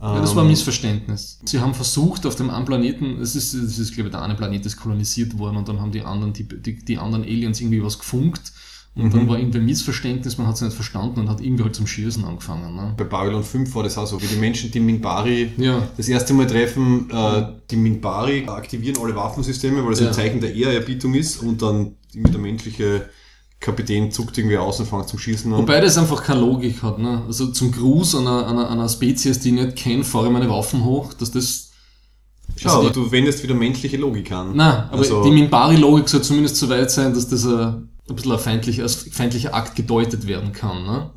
Ja, das war ein Ähm, Missverständnis. Sie haben versucht, auf dem einen Planeten, es ist, es ist, glaube ich, der eine Planet ist kolonisiert worden und dann haben die anderen, die, die, die anderen Aliens irgendwie was gefunkt und dann war irgendwie ein Missverständnis, man hat es nicht verstanden und hat irgendwie halt zum Schießen angefangen. Ne? Bei Babylon 5 war das auch so, wie die Menschen die Minbari Ja. das erste Mal treffen, äh, die Minbari aktivieren alle Waffensysteme, weil es Ja. ein Zeichen der Ehrerbietung ist und dann der menschliche Kapitän zuckt irgendwie aus und fängt zum Schießen an. Wobei das einfach keine Logik hat. Ne? Also zum Gruß einer, einer, einer Spezies, die ich nicht kenne, fahre ich meine Waffen hoch, dass das... Schau, also aber die- du wendest wieder menschliche Logik an. Nein, aber Also- die Minbari-Logik soll zumindest so weit sein, dass das ein, ein bisschen ein feindlicher, als feindlicher Akt gedeutet werden kann. Ne?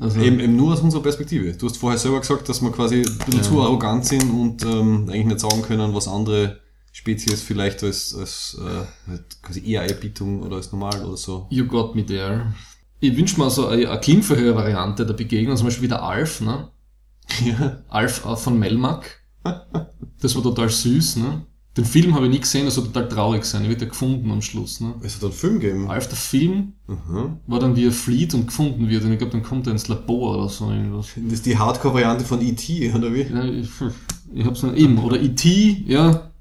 Also, Eben, eben nur aus unserer Perspektive. Du hast vorher selber gesagt, dass wir quasi ein bisschen Ja. zu arrogant sind und ähm, eigentlich nicht sagen können, was andere Spezies vielleicht als, als äh, halt quasi Ehrerbietung oder als normal oder so. You got me there. Ich wünsche mir so eine, eine Klingverhör-Variante der Begegnung, zum Beispiel wie der Alf, ne? Ja. Alf äh, von Melmac. Das war total süß, ne? Den Film habe ich nie gesehen, das soll total traurig sein. Er wird ja gefunden am Schluss. Ne? Es hat einen Film gegeben. Alf, der Film Mhm. war dann, wie er flieht und gefunden wird. Und ich glaube, dann kommt er ins Labor oder so irgendwas. Das ist die Hardcore-Variante von E.T., oder wie? Ja, ich, ich hab's noch eben. Oder E.T., ja.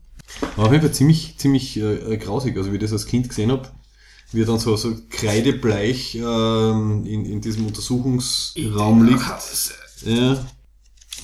Aber auf jeden Fall ziemlich, ziemlich äh, grausig, also wie ich das als Kind gesehen habe. Wie er dann so, so kreidebleich ähm, in, in diesem Untersuchungsraum liegt. Ja.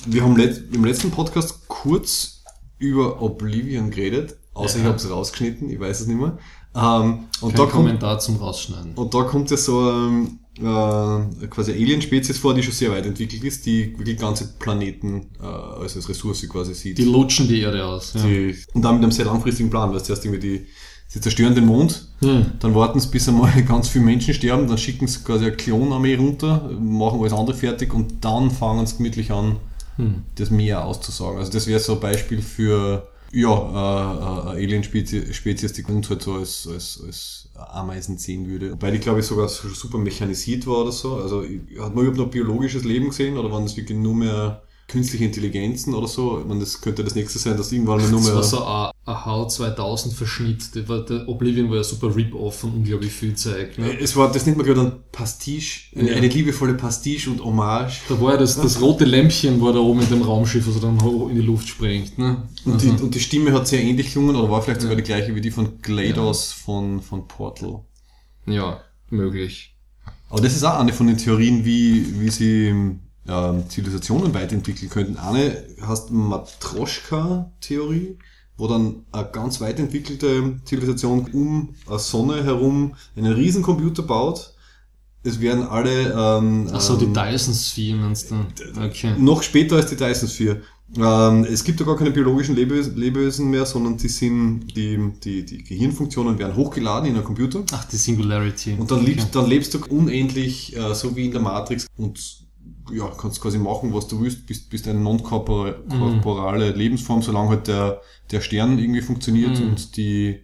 Wir haben let im letzten Podcast kurz über Oblivion geredet, außer Ja. ich habe es rausgeschnitten, ich weiß es nicht mehr. Ähm, und, Kein da kommt, Kommentar zum Rausschneiden. und da kommt ja so ähm, äh, quasi Alien-Spezies vor, die schon sehr weit entwickelt ist, die wirklich ganze Planeten äh, als, als Ressource quasi sieht. Die lutschen die Erde aus. Ja. Die, und dann mit einem sehr langfristigen Plan, weil zuerst irgendwie die, sie zerstören den Mond, Hm. dann warten sie bis einmal ganz viele Menschen sterben, dann schicken sie quasi eine Klonarmee runter, machen alles andere fertig und dann fangen sie gemütlich an, Hm. das Meer auszusagen. Also das wäre so ein Beispiel für ja, äh, äh, eine Alien-Spezies, Spezies, die uns halt so als, als, als Ameisen sehen würde. Weil die, glaube ich, sogar so super mechanisiert war oder so. Also hat man überhaupt noch biologisches Leben gesehen oder waren das wirklich nur mehr künstliche Intelligenzen oder so? Ich meine, das könnte das nächste sein, dass irgendwann mal nur Das mehr... war so ein, HAL 2000 Verschnitt. Der, war, der Oblivion war ja super Rip-Off von unglaublich viel Zeug. Ne? Es war, das nennt man gerade ein Pastiche, eine, Ja. eine liebevolle Pastiche und Hommage. Da war ja das, das rote Lämpchen war da oben in dem Raumschiff, also dann hoch in die Luft springt. Ne? Und, die, und die Stimme hat sehr ähnlich gelungen, oder war vielleicht sogar die gleiche wie die von GLaDOS von, von Portal. ja, möglich. Aber das ist auch eine von den Theorien, wie, wie sie ähm, Zivilisationen weiterentwickeln könnten. Eine heißt Matroschka-Theorie, wo dann eine ganz weit entwickelte Zivilisation um eine Sonne herum einen riesen Computer baut. Es werden alle ähm, Ach so, die ähm, Dyson Sphere meinst du? Okay. noch später als die Dyson Sphere. Ähm, es gibt ja gar keine biologischen Lebewesen, mehr, sondern die sind, die, die, die Gehirnfunktionen werden hochgeladen in einen Computer. Ach, die Singularity. Und dann, Okay. lebst, dann lebst du unendlich, äh, so wie in der Matrix und ja, kannst quasi machen, was du willst, bist, bist eine non-korporale Lebensform, solange halt der, der Stern irgendwie funktioniert Mhm. und die,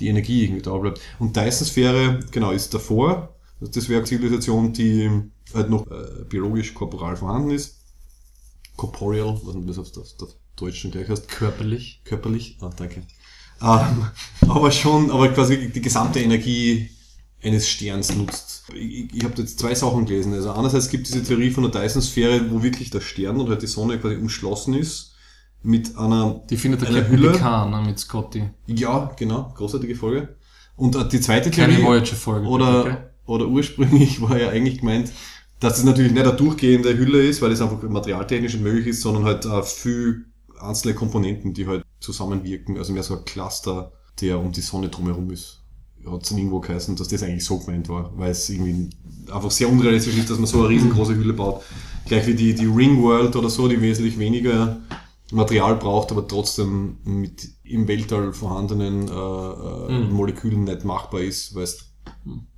die Energie irgendwie da bleibt. Und Dyson-Sphäre, genau, ist davor. Das wäre eine Zivilisation, die halt noch äh, biologisch korporal vorhanden ist. Corporeal, was man das auf das, das Deutschen gleich heißt Körperlich. körperlich. Ah, danke. Ähm, aber schon, aber quasi die gesamte Energie eines Sterns nutzt. Ich, ich habe jetzt zwei Sachen gelesen. Also einerseits gibt es diese Theorie von der Dyson-Sphäre, wo wirklich der Stern und halt die Sonne quasi umschlossen ist mit einer, Die findet der Eine Captain Hülle. Picard ne, mit Scotty. ja, genau, großartige Folge. Und äh, die zweite Keine Theorie, Voyager-Folge. oder, okay? oder ursprünglich war ja eigentlich gemeint, dass es natürlich nicht eine durchgehende Hülle ist, weil es einfach materialtechnisch nicht möglich ist, sondern halt äh, viel einzelne Komponenten, die halt zusammenwirken. Also mehr so ein Cluster, der um die Sonne drumherum ist. Hat es dann irgendwo geheißen, dass das eigentlich so gemeint war, weil es irgendwie einfach sehr unrealistisch ist, dass man so eine riesengroße Hülle baut. Gleich wie die, die Ring World oder so, die wesentlich weniger Material braucht, aber trotzdem mit im Weltall vorhandenen äh, äh, Mhm. Molekülen nicht machbar ist, weil es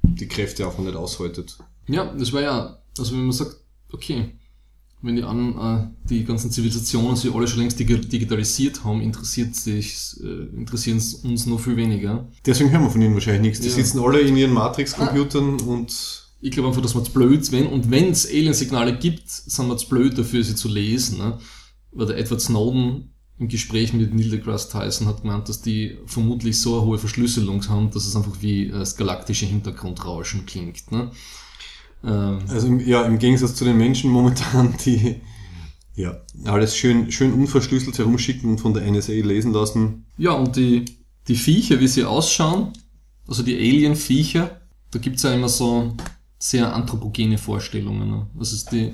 die Kräfte einfach nicht aushaltet. Ja, das war ja, also wenn man sagt, okay, wenn die an, äh, die ganzen Zivilisationen sich alle schon längst digi- digitalisiert haben, interessiert sich, äh, interessieren es uns noch viel weniger. Deswegen hören wir von ihnen wahrscheinlich nichts. Die Ja. sitzen alle in ihren Matrix-Computern und Ich glaube einfach, dass wir zu blöd wenn und wenn es Alien-Signale gibt, sind wir zu blöd dafür, sie zu lesen. Ne? Weil der Edward Snowden im Gespräch mit Neil deGrasse Tyson hat gemeint, dass die vermutlich so eine hohe Verschlüsselung haben, dass es einfach wie äh, das galaktische Hintergrundrauschen klingt. Ne? Ähm, also im, ja, im Gegensatz zu den Menschen momentan, die ja alles schön, schön unverschlüsselt herumschicken und von der NSA lesen lassen. Ja, und die, die Viecher, wie sie ausschauen, also die Alien-Viecher, da gibt's ja immer so sehr anthropogene Vorstellungen. Ne? Das ist die,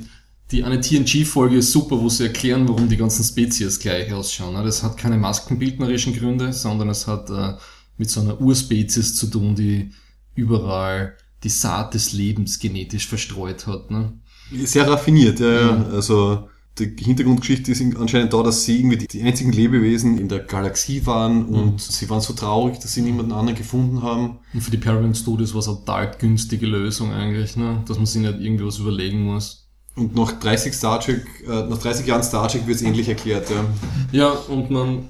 die eine TNG-Folge ist super, wo sie erklären, warum die ganzen Spezies gleich ausschauen. Das hat keine maskenbildnerischen Gründe, sondern es hat äh, mit so einer Urspezies zu tun, die überall die Saat des Lebens genetisch verstreut hat. Ne? Sehr raffiniert, ja, ja. Also die Hintergrundgeschichte ist anscheinend da, dass sie irgendwie die, einzigen Lebewesen in der Galaxie waren und sie waren so traurig, dass sie niemanden anderen gefunden haben. Und für die Paramount Studios war es eine total günstige Lösung eigentlich, ne? dass man sich nicht irgendwie was überlegen muss. Und nach 30 Star Trek, äh, nach 30 Jahren Star Trek wird es ähnlich erklärt, ja. Ja, und man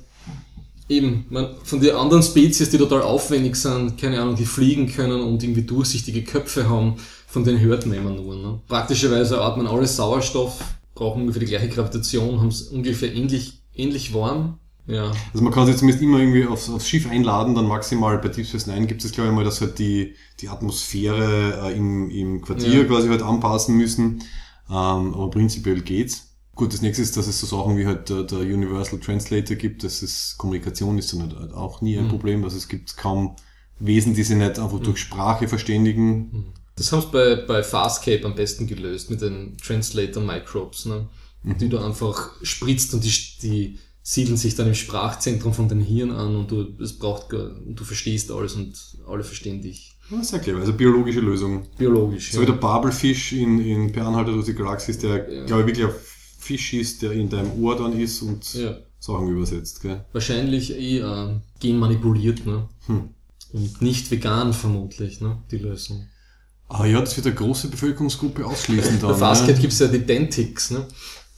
eben, man, von den anderen Spezies, die total aufwendig sind, keine Ahnung, die fliegen können und irgendwie durchsichtige Köpfe haben, von denen hört man immer nur. Ne? Praktischerweise atmen alle Sauerstoff, brauchen ungefähr die gleiche Gravitation, haben es ungefähr ähnlich, ähnlich warm. Ja. Also man kann sich zumindest immer irgendwie aufs, aufs Schiff einladen, dann maximal bei Deep Space Nine gibt es glaube ich mal, dass halt die, die Atmosphäre äh, im, im Quartier Ja. quasi halt anpassen müssen. Ähm, aber prinzipiell geht's. Gut, das nächste ist, dass es so Sachen wie halt der, der Universal Translator gibt. Das ist, Kommunikation ist dann halt auch nie ein Mhm. Problem. Also es gibt kaum Wesen, die sich nicht einfach durch Sprache verständigen. Das haben sie bei, bei Farscape am besten gelöst mit den Translator Microbes, ne? die du einfach spritzt und die, die siedeln sich dann im Sprachzentrum von den Hirn an und du, es braucht, du verstehst alles und alle verstehen dich. Ja, sehr clever. Also biologische Lösung. Biologisch. So wie der Babelfisch in, in Per Anhalter durch die Galaxie ist, der, Ja. glaube ich, wirklich ein Fisch ist, der in deinem Ohr dann ist und ja. Sachen übersetzt. Gell? Wahrscheinlich eh äh, genmanipuliert, ne? Hm. Und nicht vegan vermutlich, ne? Die Lösung. Ah ja, das wird eine große Bevölkerungsgruppe ausschließen dann. Bei Fastcat ne? gibt's ja die Dentix, ne?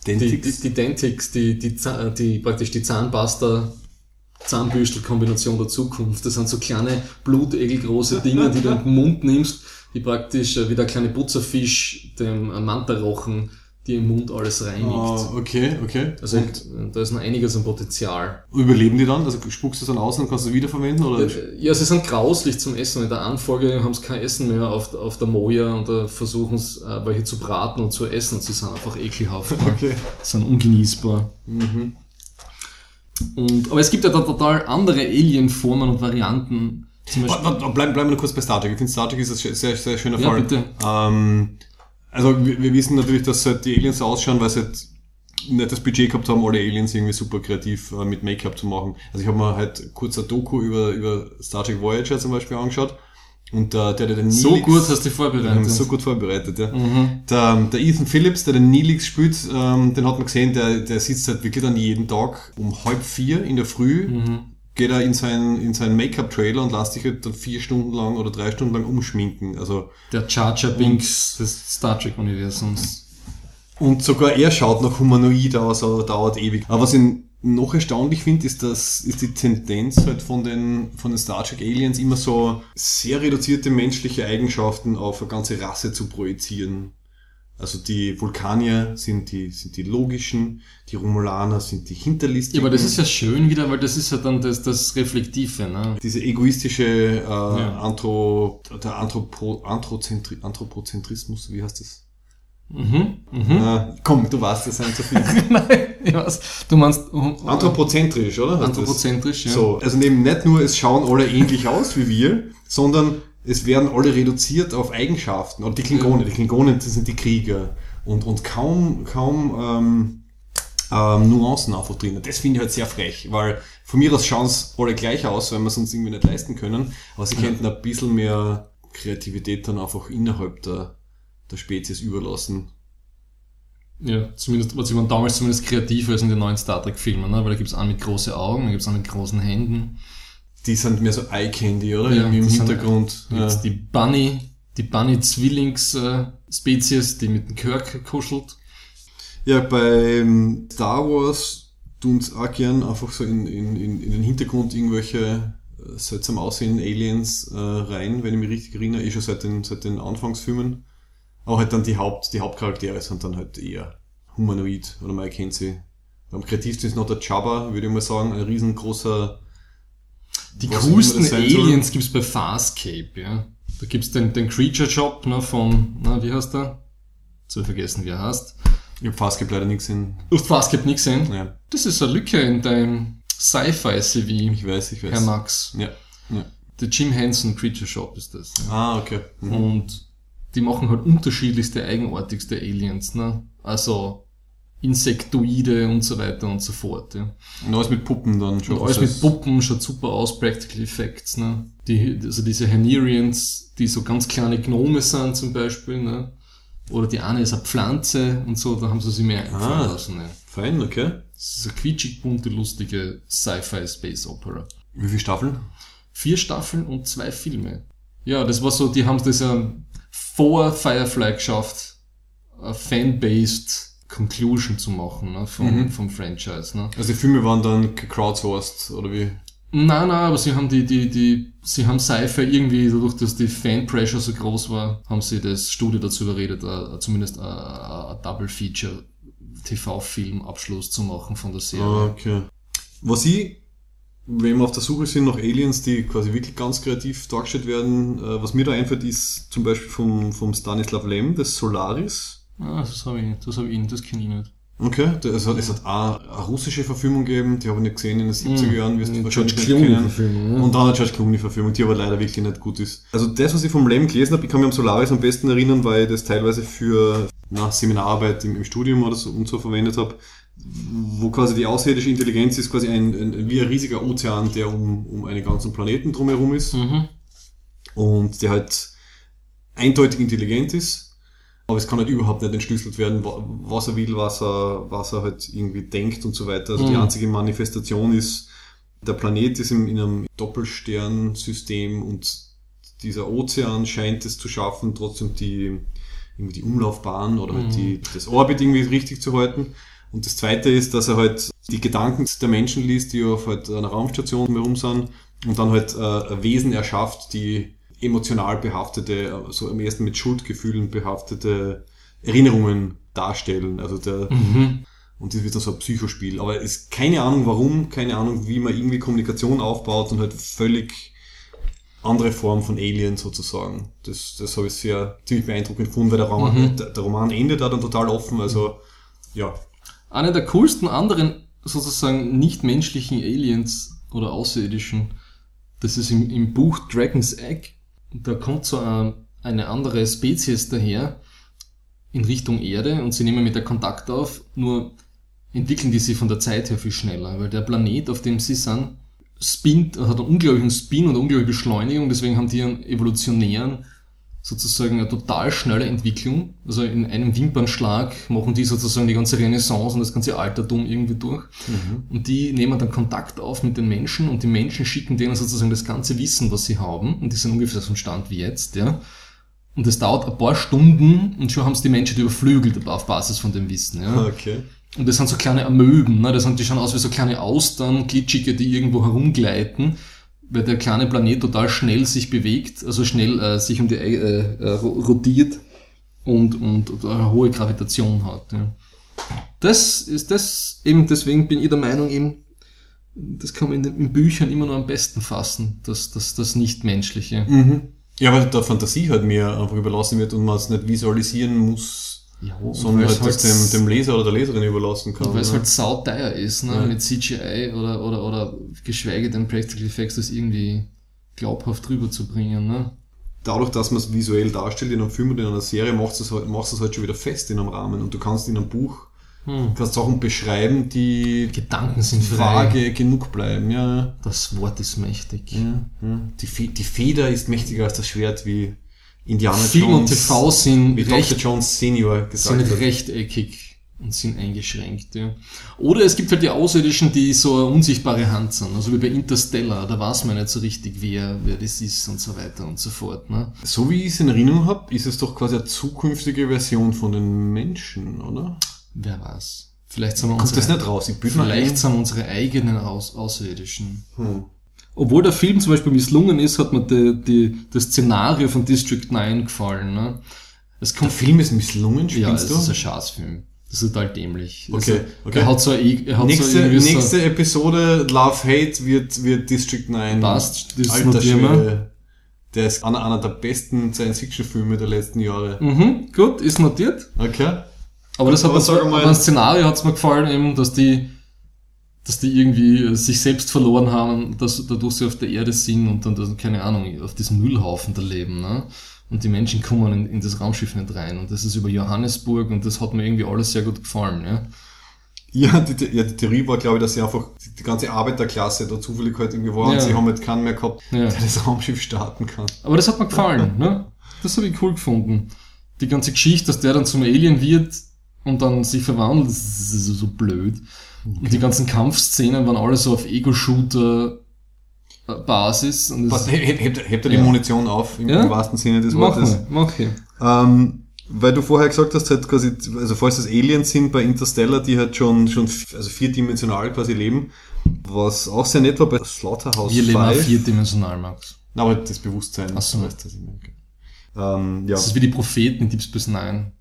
Die, die, Dentix. die Dentix, die, die, die praktisch die Zahnpasta Zahnbürstel-Kombination der Zukunft. Das sind so kleine blutegelgroße Dinge, die du in den Mund nimmst, die praktisch äh, wie der kleine Putzerfisch dem äh, Mantarochen dir im Mund alles reinigt. Ah, okay, okay. Also und da ist noch einiges an Potenzial. überleben die dann? Also spuckst du es dann aus und kannst du es wiederverwenden? Oder? Äh, Ja, sie sind grauslich zum Essen. In der Anfolge haben sie kein Essen mehr auf, auf der Moja und da versuchen sie welche zu braten und zu essen und sie sind einfach ekelhaft. Okay. sind ungenießbar. Mhm. Und, aber es gibt ja da total andere Alien-Formen und Varianten. Zum Beispiel, Bleiben, wir noch kurz bei Star Trek. Ich finde Star Trek ist ein sehr, sehr, schöner Ja, Fall. bitte. Ähm, also wir, wir wissen natürlich, dass halt die Aliens so ausschauen, weil sie halt nicht das Budget gehabt haben, alle Aliens irgendwie super kreativ äh, mit Make-up zu machen. Also ich habe mir halt kurz ein Doku über, über Star Trek Voyager zum Beispiel angeschaut. Und äh, der, der den so Neelix- gut hast du dich vorbereitet. so gut vorbereitet, ja. Mhm. Der, der Ethan Phillips, der den Neelix spielt, ähm, den hat man gesehen, der, der sitzt halt wirklich dann jeden Tag um halb vier in der Früh, Mhm. geht er in seinen, in seinen Make-up-Trailer und lässt sich halt dann vier Stunden lang oder drei Stunden lang umschminken. Also, Der Jar Binks des Star Trek-Universums. und sogar er schaut noch humanoid aus, aber dauert ewig. Aber was ich noch erstaunlich finde, ist, dass, ist die Tendenz halt von den, von den Star Trek Aliens immer so sehr reduzierte menschliche Eigenschaften auf eine ganze Rasse zu projizieren. Also die Vulkanier sind die, sind die logischen, die Romulaner sind die Ja, hinterlistigen. aber das ist ja schön wieder, weil das ist ja dann das, das Reflektive, ne? diese egoistische äh, Ja. Anthro, der Anthropo, Anthropozentri, Anthropozentrismus, wie heißt das? Mhm. Mhm. Äh, komm, du weißt, das sind zu viel. Nein, ich weiß. Du meinst Anthropozentrisch, oder? Anthropozentrisch, ja. So, also neben nicht nur, es schauen alle ähnlich aus wie wir, sondern es werden alle reduziert auf Eigenschaften. Und die Klingonen, die Klingonen das sind die Krieger. Und, und kaum, kaum ähm, ähm, Nuancen einfach drin. Das finde ich halt sehr frech, weil von mir aus schauen es alle gleich aus, weil wir es uns irgendwie nicht leisten können. Aber sie könnten ein bisschen mehr Kreativität dann einfach innerhalb der, der Spezies überlassen. Ja, zumindest, was ich meine, damals zumindest kreativer als in den neuen Star Trek-Filmen, ne? weil da gibt's einen mit großen Augen, da gibt's einen mit großen Händen. Die sind mehr so Eye Candy, oder? Ja, Irgendwie Im sind- Hintergrund. Da gibt's die Bunny, die Bunny-Zwillings-Spezies, die mit dem Kirk kuschelt. Ja, bei Star Wars tun es auch gern einfach so in, in, in, in den Hintergrund irgendwelche äh, seltsam aussehenden Aliens äh, rein, wenn ich mich richtig erinnere, eh schon seit den, seit den Anfangsfilmen. Aber halt dann die Haupt, die Hauptcharaktere sind dann halt eher humanoid, oder man erkennt sie. Am kreativsten ist noch der Jabba, würde ich mal sagen, ein riesengroßer Die coolsten. Aliens gibt's bei Farscape, ja. Da gibt's den, den Creature Job, ne, von, na, wie heißt der? Jetzt hab ich vergessen, wie er heißt. Ich hab fast leider nichts in. Du hast Farscape nicht gesehen? Ja, Das ist eine Lücke in deinem Sci-Fi-CV, ich weiß, ich weiß. Herr Max. Ja. ja. Der Jim Henson Creature Shop ist das. Ja. Ah, okay. Mhm. Und die machen halt unterschiedlichste, eigenartigste Aliens, ne? Also Insektoide und so weiter und so fort, ja. Und alles mit Puppen dann schon. Und alles mit Puppen, schaut super aus, Practical Effects, ne? Die, also diese Hernerians, die so ganz kleine Gnome sind zum Beispiel, ne? Oder die eine ist eine Pflanze und so, da haben sie sich mehr einfallen Ah. lassen, ne? Fein, okay. Das ist eine quietschig bunte, lustige Sci-Fi Space Opera. Wie viele Staffeln? Vier Staffeln und zwei Filme. Ja, das war so, die haben das ja vor Firefly geschafft, eine fan-based Conclusion zu machen, ne, vom, Mhm. vom Franchise, ne. Also die Filme waren dann crowdsourced, oder wie? Nein, nein, aber sie haben die, die, die, sie haben Sci-Fi irgendwie, dadurch, dass die Fan-Pressure so groß war, haben sie das Studio dazu überredet, äh, zumindest ein Double-Feature TV-Film-Abschluss zu machen von der Serie. Ah, okay. Was ich, wenn wir auf der Suche sind nach Aliens, die quasi wirklich ganz kreativ dargestellt werden, äh, was mir da einfällt, ist zum Beispiel vom, vom Stanislav Lem, das Solaris. Ah, das habe ich nicht, das habe ich nicht, das kenne ich nicht. Okay, es hat, es hat auch eine russische Verfilmung gegeben, die habe ich nicht gesehen in den 70er Jahren, wirst du Mhm. wahrscheinlich George nicht kennen. Verfilmung, ne? Und dann eine George Clooney Verfilmung, die aber leider wirklich nicht gut ist. Also das, was ich vom Lem gelesen habe, ich kann mich am Solaris am besten erinnern, weil ich das teilweise für na, Seminararbeit im, im Studium oder so und so verwendet habe, wo quasi die außerirdische Intelligenz ist quasi ein, ein wie ein riesiger Ozean, der um, um einen ganzen Planeten drumherum ist Mhm. und der halt eindeutig intelligent ist, aber es kann halt überhaupt nicht entschlüsselt werden, wa- was er will, was er, was er halt irgendwie denkt und so weiter. Also die Mhm. einzige Manifestation ist, der Planet ist im, in einem Doppelsternsystem und dieser Ozean scheint es zu schaffen, trotzdem die, irgendwie die Umlaufbahn oder halt die, das Orbit irgendwie richtig zu halten. Und das zweite ist, dass er halt die Gedanken der Menschen liest, die auf halt einer Raumstation herum sind und dann halt äh, Wesen erschafft, die emotional behaftete, so am ersten mit Schuldgefühlen behaftete Erinnerungen darstellen. Also der, Mhm. und das wird dann so ein Psychospiel. Aber es ist keine Ahnung warum, keine Ahnung, wie man irgendwie Kommunikation aufbaut und halt völlig andere Form von Alien sozusagen. Das, das habe ich sehr ziemlich beeindruckend gefunden, weil der Roman, Mhm. der, der Roman endet da dann total offen. Also ja, Eine der coolsten anderen sozusagen nicht-menschlichen Aliens oder Außerirdischen, das ist im, im Buch Dragon's Egg. Da kommt so ein, eine andere Spezies daher in Richtung Erde und sie nehmen mit der Kontakt auf, nur entwickeln die sich von der Zeit her viel schneller, weil der Planet, auf dem sie sind, spinnt, hat einen unglaublichen Spin und eine unglaubliche Beschleunigung, deswegen haben die einen evolutionären sozusagen eine total schnelle Entwicklung. Also in einem Wimpernschlag machen die sozusagen die ganze Renaissance und das ganze Altertum irgendwie durch. Und die nehmen dann Kontakt auf mit den Menschen und die Menschen schicken denen sozusagen das ganze Wissen, was sie haben. Und die sind ungefähr so ein Stand wie jetzt, ja. Und das dauert ein paar Stunden und schon haben es die Menschen überflügelt auf Basis von dem Wissen, ja. okay. Und das sind so kleine Amöben, ne? das sind, die schauen aus wie so kleine Austern, glitschige, die irgendwo herumgleiten, weil der kleine Planet total schnell sich bewegt, also schnell äh, sich um die äh, äh, ro- rotiert und, und, eine hohe Gravitation hat. Ja. Das ist das, eben deswegen bin ich der Meinung eben, das kann man in den in Büchern immer nur am besten fassen, das, das, das Nichtmenschliche. Mhm. Ja, weil der Fantasie halt mehr einfach überlassen wird und man es nicht visualisieren muss, Ja, sondern halt das dem, dem Leser oder der Leserin überlassen kann. Weil es ne? halt sauteuer ist, ne? Ja. mit CGI oder, oder, oder geschweige denn Practical Effects, das irgendwie glaubhaft rüberzubringen. Ne? dadurch, dass man es visuell darstellt in einem Film oder in einer Serie, macht es halt, es halt schon wieder fest in einem Rahmen. Und du kannst in einem Buch Hm. kannst Sachen beschreiben, die Gedanken sind frei. vage genug bleiben. Ja, Das Wort ist mächtig. ja, ja. Die, Fe die Feder ist mächtiger als das Schwert, wie Indiana Film und Jones, TV sind wie Dr. recht, Jones Senior gesagt sind hat. rechteckig und sind eingeschränkt. Ja. Oder es gibt halt die Außerirdischen, die so eine unsichtbare Hand sind, also wie bei Interstellar, da weiß man nicht so richtig, wer, wer das ist und so weiter und so fort. Ne? So wie ich es in Erinnerung habe, ist es doch quasi eine zukünftige Version von den Menschen, oder? Wer weiß. Vielleicht sind wir Kommt das unsere, nicht raus? Ich vielleicht sind unsere eigenen Aus Außerirdischen. Hm. Obwohl der Film zum Beispiel misslungen ist, hat mir die, die, das Szenario von District 9 gefallen. Ne? Es Der kommt, Film ist misslungen, ja, es spielst ist du? ein Scheißfilm. Das ist total dämlich. Okay, also, okay. Er hat so, er hat so Nächste, so, nächste Episode Love Hate wird, wird District 9. Passt, das Alter. Schwede. Der ist einer, einer der besten Science-Fiction-Filme der letzten Jahre. Mhm, gut, ist notiert. Okay. Aber das hat mir so, ein Szenario hat es mir gefallen, eben, dass die, dass die irgendwie äh, sich selbst verloren haben, dass dadurch sie auf der Erde sind und dann, das, keine Ahnung, auf diesem Müllhaufen da leben, ne? Und die Menschen kommen in, in das Raumschiff nicht rein. Und das ist über Johannesburg und das hat mir irgendwie alles sehr gut gefallen, ja. Ja die, ja, die Theorie war, glaube ich, dass sie einfach die, ganze Arbeiterklasse da zufällig halt irgendwie war und Ja. sie haben halt keinen mehr gehabt, Ja. der das Raumschiff starten kann. Aber das hat mir gefallen, ne? Das habe ich cool gefunden. Die ganze Geschichte, dass der dann zum Alien wird und dann sich verwandelt, das ist so so blöd. Und die ganzen Kampfszenen waren alle so auf Ego-Shooter-Basis. Und das- hebt, hebt, hebt er die Ja. Munition auf, im, Ja? im wahrsten Sinne des Mach Wortes. mach ich. Ähm, weil du vorher gesagt hast, halt quasi, also falls es Aliens sind bei Interstellar, die halt schon, schon also vierdimensional quasi leben, was auch sehr nett war bei Slaughterhouse Wir leben auch 5. vierdimensional, Max. Na, aber das Bewusstsein, Ach so. weißt, meine. Ähm, ja. Das ist wie die Propheten in Deep Space Nine.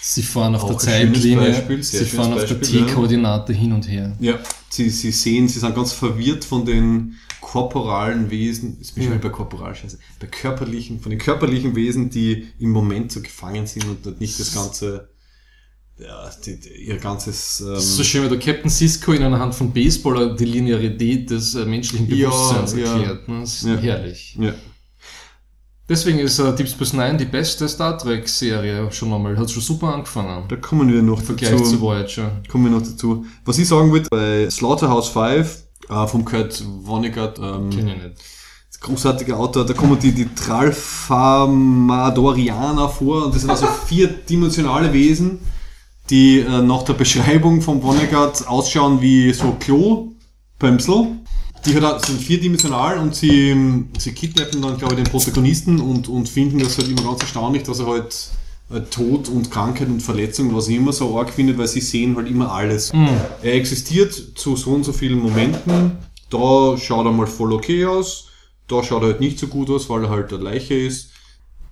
Sie fahren auf Auch der Zeitlinie, Beispiel, sie fahren auf der Beispiel, ja. T-Koordinate hin und her. Ja, sie, sie sehen, sie sind ganz verwirrt von den korporalen Wesen, jetzt bin ich Ja. bei korporal, scheiße, bei körperlichen, von den körperlichen Wesen, die im Moment so gefangen sind und nicht das ganze, ja, die, die, ihr ganzes, Das ist so ähm, schön, wie der Captain Cisco in einer Hand von Baseballer die Linearität des äh, menschlichen Ja, Bewusstseins ja. erklärt. Ne? Das ist Ja. herrlich. ja, Deswegen ist äh, Deep Space Nine die beste Star Trek-Serie schon einmal. Hat schon super angefangen. da kommen wir noch Vergleich zu dazu. Voyager. Kommen wir noch dazu. Was ich sagen wollte, bei Slaughterhouse 5 äh, vom Kurt Vonnegut, ähm, Kenn ich nicht. großartiger Autor, da kommen die, die Tralfamadorianer vor und das sind also vierdimensionale Wesen, die äh, nach der Beschreibung von Vonnegut ausschauen wie so Klo-Pömsel. Die auch- sind vierdimensional und sie, sie kidnappen dann, glaube ich, den Protagonisten und, und finden das halt immer ganz erstaunlich, dass er halt äh, Tod und Krankheit und Verletzung, was er immer so arg findet, weil sie sehen halt immer alles. Er existiert zu so und so vielen Momenten. Da schaut er mal voll okay aus. Da schaut er halt nicht so gut aus, weil er halt eine Leiche ist.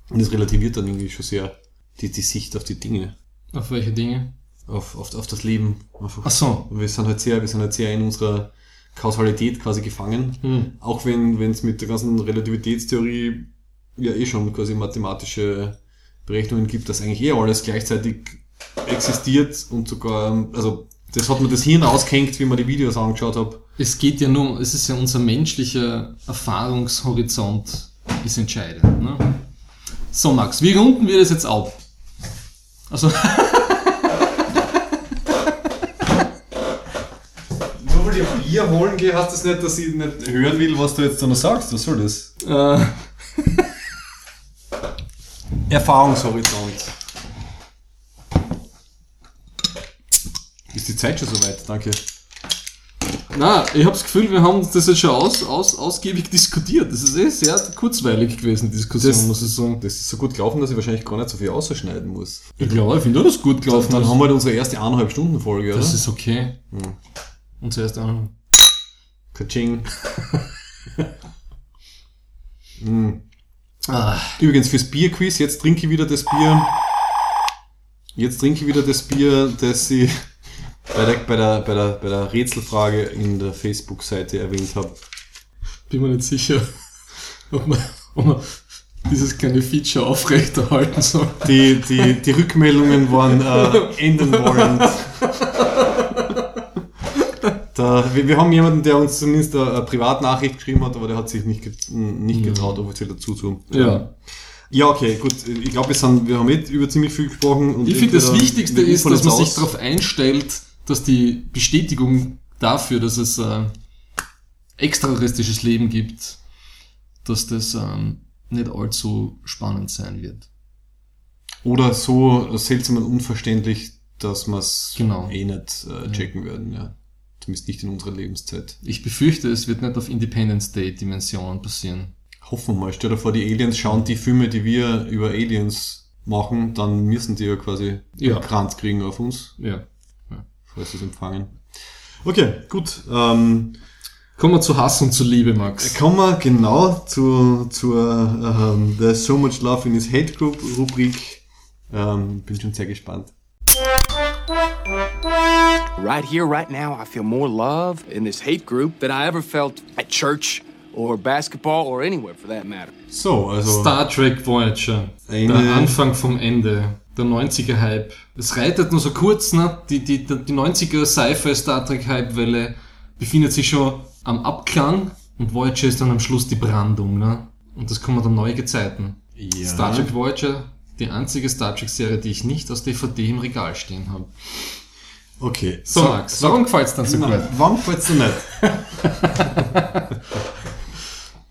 Und das relativiert dann irgendwie schon sehr die, die Sicht auf die Dinge. Auf welche Dinge? Auf, auf, auf das Leben. Einfach. Ach so. Wir sind halt sehr, wir sind halt sehr in unserer Kausalität quasi gefangen. Hm. Auch wenn es mit der ganzen Relativitätstheorie ja eh schon quasi mathematische Berechnungen gibt, dass eigentlich eh alles gleichzeitig existiert und sogar, also das hat mir das Hirn ausgehängt, wie man die Videos angeschaut habe. Es geht ja nur, es ist ja unser menschlicher Erfahrungshorizont ist entscheidend. Ne? So Max, wie runden wir das jetzt ab? Also, Nur weil ich ein Bier holen gehe, heißt das nicht, dass ich nicht hören will, was du jetzt da noch sagst. Was soll das? äh, Erfahrungshorizont. Ist die Zeit schon soweit? Danke. na, ich habe das Gefühl, wir haben das jetzt schon aus, aus, ausgiebig diskutiert. Das ist eh sehr kurzweilig gewesen, die Diskussion, Das- muss ich sagen. Das ist so gut gelaufen, dass ich wahrscheinlich gar nicht so viel ausschneiden muss. Ich glaube, ich finde auch das gut gelaufen. Dann ist. haben wir halt unsere erste eineinhalb Stunden Folge, oder? das ist okay. Hm. Und zuerst auch. Kaching. Hm. Ah, Übrigens fürs Bierquiz, jetzt trinke ich wieder das Bier. Jetzt trinke ich wieder das Bier, das ich bei der, bei der, bei der, bei der Rätselfrage in der Facebook-Seite erwähnt habe. bin mir nicht sicher, ob man, ob man dieses kleine Feature aufrechterhalten soll. Die, die, die Rückmeldungen waren äh, enden wollend. Da, wir, wir haben jemanden, der uns zumindest eine, Privatnachricht geschrieben hat, aber der hat sich nicht, nicht getraut, offiziell dazu zu. Ja. Ja, okay, gut. Ich glaube, wir, wir haben jetzt über ziemlich viel gesprochen. Ich finde, das Wichtigste ist, dass man jetzt sich aus. darauf einstellt, dass die Bestätigung dafür, dass es äh, extraterrestrisches Leben gibt, dass das ähm, nicht allzu spannend sein wird. Oder so seltsam und unverständlich, dass wir es Genau. eh nicht äh, checken werden, ja. Zumindest nicht in unserer Lebenszeit. Ich befürchte, es wird nicht auf Independence Day Dimensionen passieren. Hoffen wir mal. Stell dir vor, die Aliens schauen die Filme, die wir über Aliens machen, dann müssen die ja quasi Ja. einen Kranz kriegen auf uns, Ja. falls sie es empfangen. Okay, gut. Ähm, Kommen wir zu Hass und zu Liebe, Max. kommen wir genau zu, zur ähm, There's So Much Love in His Hate Group Rubrik. Ähm, bin schon sehr gespannt. Right here, right now, I feel more love in this hate group than I ever felt at church or basketball or anywhere for that matter. So, also Star Trek Voyager. Eine- Der Anfang vom Ende. Der 90er Hype. Es reitet nur so kurz, ne? Die, die, die 90er Sci-Fi Star Trek Hype-Welle befindet sich schon am Abklang und Voyager ist dann am Schluss die Brandung, ne? Und das kommen dann neue Gezeiten. Ja. Star Trek Voyager, die einzige Star Trek Serie, die ich nicht aus DVD im Regal stehen habe. okay. So, Max, warum gefällt's dann so gut? Warum gefällt's dir nicht?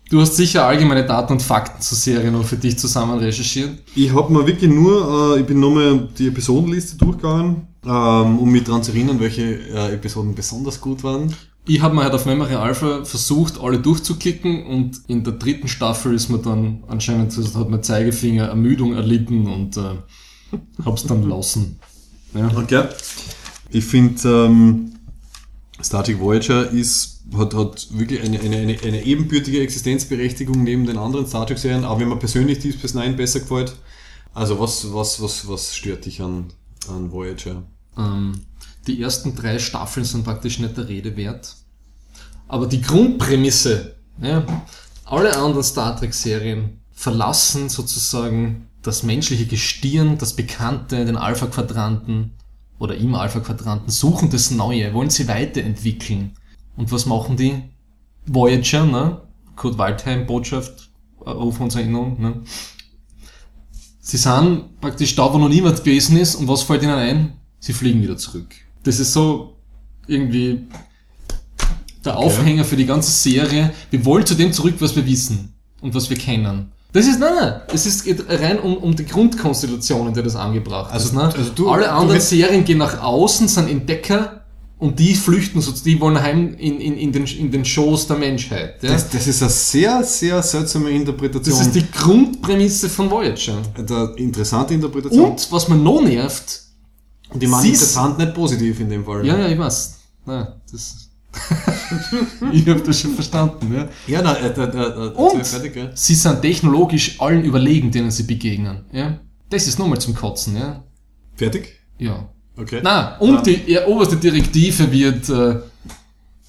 Du hast sicher allgemeine Daten und Fakten zur Serie noch für dich zusammen recherchiert. Ich habe mir wirklich nur, äh, ich bin nochmal die Episodenliste durchgegangen, ähm, um mich daran zu erinnern, welche äh, Episoden besonders gut waren. Ich habe mir halt auf Memory Alpha versucht, alle durchzuklicken und in der dritten Staffel ist mir dann anscheinend hat mein Zeigefinger Ermüdung erlitten und äh, hab's dann lassen. Ja. Okay. Ich finde, ähm, Star Trek Voyager ist, hat, hat wirklich eine, eine, eine, eine ebenbürtige Existenzberechtigung neben den anderen Star Trek-Serien, auch wenn mir persönlich Deep Space Nine besser gefällt. Also was, was, was, was stört dich an, an Voyager. Ähm, die ersten drei Staffeln sind praktisch nicht der Rede wert. Aber die Grundprämisse, ja, alle anderen Star Trek-Serien verlassen sozusagen das menschliche Gestirn, das Bekannte, den Alpha-Quadranten oder im Alpha-Quadranten, suchen das Neue, wollen sie weiterentwickeln. Und was machen die? Voyager, ne? Kurt Waldheim, Botschaft, äh, auf unsere Erinnerung, ne? Sie sind praktisch da, wo noch niemand gewesen ist, und was fällt ihnen ein? Sie fliegen wieder zurück. Das ist so irgendwie der Aufhänger für die ganze Serie. Wir wollen zu dem zurück, was wir wissen und was wir kennen. Das ist, nein, nein, es ist, geht rein um, um die Grundkonstellation, in der das angebracht Also- ist. Ne? also du- Alle anderen Serien gehen nach außen, sind Entdecker und die flüchten, so, die wollen heim in, in, in, den, in den Schoß der Menschheit. Ja? Das, das ist eine sehr, sehr seltsame Interpretation. das ist die Grundprämisse von Voyager. eine interessante Interpretation. Und was man noch nervt, Und ich meine sie- interessant, nicht positiv in dem Fall. ja, ja, ich weiß. Na, das ich habe das schon verstanden. Ja. Ja, na, äh, äh, äh, äh, Und fertig, ja. sie sind technologisch allen überlegen, denen sie begegnen. Ja. Das ist nochmal zum Kotzen. Ja. Fertig? ja. Okay. Na, und die ja, oberste Direktive wird äh,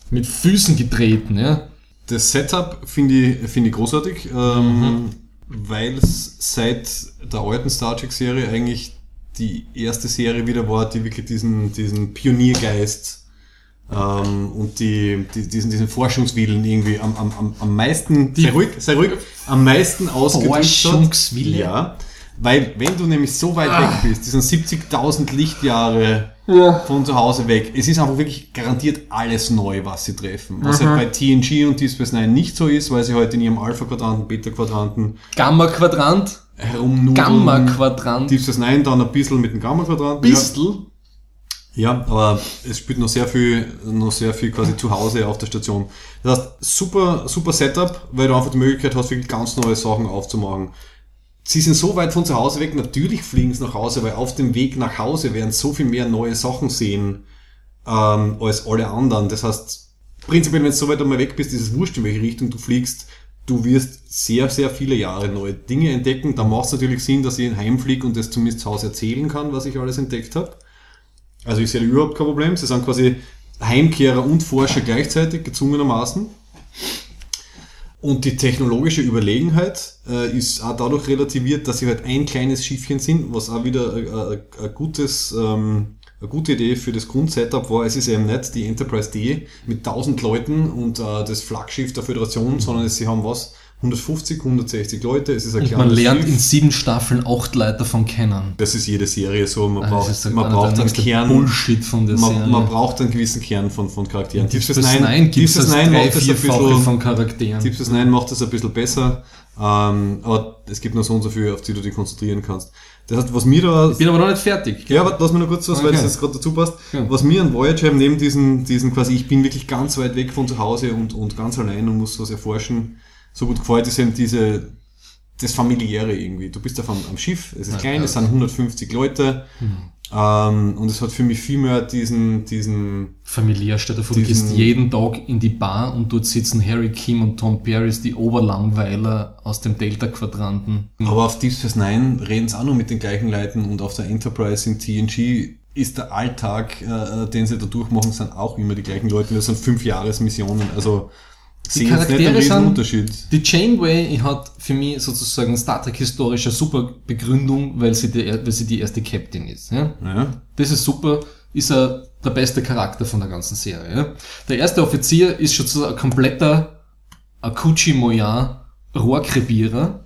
mit Füßen getreten. Ja. Das Setup finde ich, finde ich großartig, ähm, weil es seit der alten Star Trek Serie eigentlich die erste Serie wieder war, die wirklich diesen, diesen Pioniergeist ähm, und die, die, diesen, diesen Forschungswillen irgendwie am, am, am, am meisten, sei ruhig, sei ruhig, am meisten ausgedrückt hat. Forschungswille? Ja, weil wenn du nämlich so weit Ah. weg bist, die sind 70.000 Lichtjahre Ja. von zu Hause weg. Es ist einfach wirklich garantiert alles neu, was sie treffen. Was halt bei TNG und Deep Space Nine nicht so ist, weil sie heute in ihrem Alpha-Quadranten, Beta-Quadranten Gamma-Quadrant, herumnudeln. Gamma-Quadrant, Space Nine dann ein bisschen mit dem Gamma-Quadranten. Bistel. Ja, aber es spielt noch sehr viel, noch sehr viel quasi zu Hause auf der Station. Das heißt, super, super Setup, weil du einfach die Möglichkeit hast, wirklich ganz neue Sachen aufzumachen. Sie sind so weit von zu Hause weg, natürlich fliegen sie nach Hause, weil auf dem Weg nach Hause werden so viel mehr neue Sachen sehen, ähm, als alle anderen. Das heißt, prinzipiell, wenn du so weit einmal weg bist, ist es wurscht, in welche Richtung du fliegst. Du wirst sehr, sehr viele Jahre neue Dinge entdecken. Da macht es natürlich Sinn, dass ich heimfliege und das zumindest zu Hause erzählen kann, was ich alles entdeckt habe. Also ich sehe überhaupt kein Problem. Sie sind quasi Heimkehrer und Forscher gleichzeitig, gezwungenermaßen. Und die technologische Überlegenheit äh, ist auch dadurch relativiert, dass sie halt ein kleines Schiffchen sind, was auch wieder äh, äh, ein gutes, ähm, eine gute Idee für das Grundsetup war. Es ist eben nicht die Enterprise D mit 1000 Leuten und äh, das Flaggschiff der Föderation, sondern sie haben was, 150, 160 Leute. Es ist ein Und man kleines lernt Schiff. in sieben Staffeln acht Leute davon kennen. Das ist jede Serie so. Man Ah, braucht, ist man braucht einen Kern. Bullshit von der Serie. Man, man braucht einen gewissen Kern von, von Charakteren. Deep Space Nine Deep Space Nine macht das ein bisschen, von Charakteren. Deep Space Nine macht das ein bisschen besser, ähm, aber es gibt nur so und so viel, auf die du dich konzentrieren kannst. Das heißt, was mir da... Ich bin aber noch nicht fertig. Ja, warte, lass mir noch kurz was, weil Okay. das jetzt gerade dazu passt. Ja. Was mir an Voyager eben neben diesen, diesen quasi, ich bin wirklich ganz weit weg von zu Hause und, und ganz allein und muss was erforschen, so gut gefällt, ist eben diese, das familiäre irgendwie. Du bist auf einem, am Schiff, es ist Ja, klein, ja. es sind 150 Leute, ähm, und es hat für mich viel mehr diesen, diesen, Familiär, du Diesen- gehst jeden Tag in die Bar und dort sitzen Harry Kim und Tom Paris, die Oberlangweiler aus dem Delta-Quadranten. aber auf Deep Space Nine reden sie auch nur mit den gleichen Leuten und auf der Enterprise in TNG ist der Alltag, äh, den sie da durchmachen, sind auch immer die gleichen Leute. Das sind fünf Jahresmissionen, also Die sehen Charaktere sind- Unterschied. Die Janeway hat für mich sozusagen Star Trek historisch eine super Begründung, weil sie die, weil sie die erste Captain ist. Ja? Ja. Das ist super, ist er der beste Charakter von der ganzen Serie. Ja? Der erste Offizier ist schon so ein kompletter Akuchi Moyan Rohrkrepierer.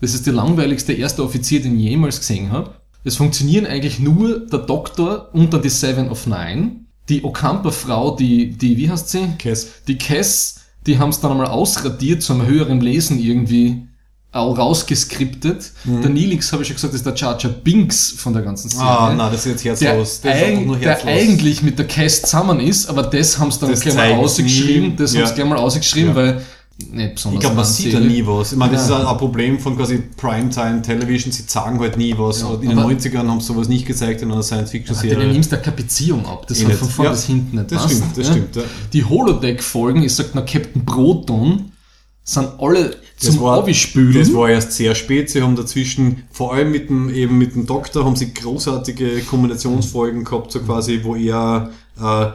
Das ist der langweiligste erste Offizier, den ich jemals gesehen habe. Es funktionieren eigentlich nur der Doktor und dann die Seven of Nine. Die Okamper-Frau, die, die, wie heißt sie? Cass. Die Cass, die haben es dann einmal ausradiert zu einem höheren Lesen irgendwie auch rausgeskriptet. Der Nilix, habe ich schon gesagt, ist der Jar Binks von der ganzen Serie. Ah, na, das ist jetzt der, herzlos. Einfach eig nur der herzlos. eigentlich mit der Cass zusammen ist, aber das haben sie dann Das gleich mal ausgeschrieben. nie. Das Ja. haben sie gleich mal ausgeschrieben, Ja. weil nicht besonders Ich glaube, man sieht da Serie. nie was. Ich meine, das Ja. ist ein, Problem von quasi Primetime Television. Sie sagen halt nie was. Ja, in den aber- 90ern haben sie sowas nicht gezeigt in einer Science-Fiction-Serie. denen nimmst du keine Beziehung ab. Das Eh hat von vorne Ja, bis hinten nicht das passt, stimmt, das ja. stimmt, ja. Die Holodeck-Folgen, ich sag noch Captain Proton, sind alle Das zum Abspülen. das war erst sehr spät. Sie haben dazwischen, vor allem mit dem, eben mit dem Doktor, haben sie großartige Kombinationsfolgen gehabt, so quasi, wo er äh,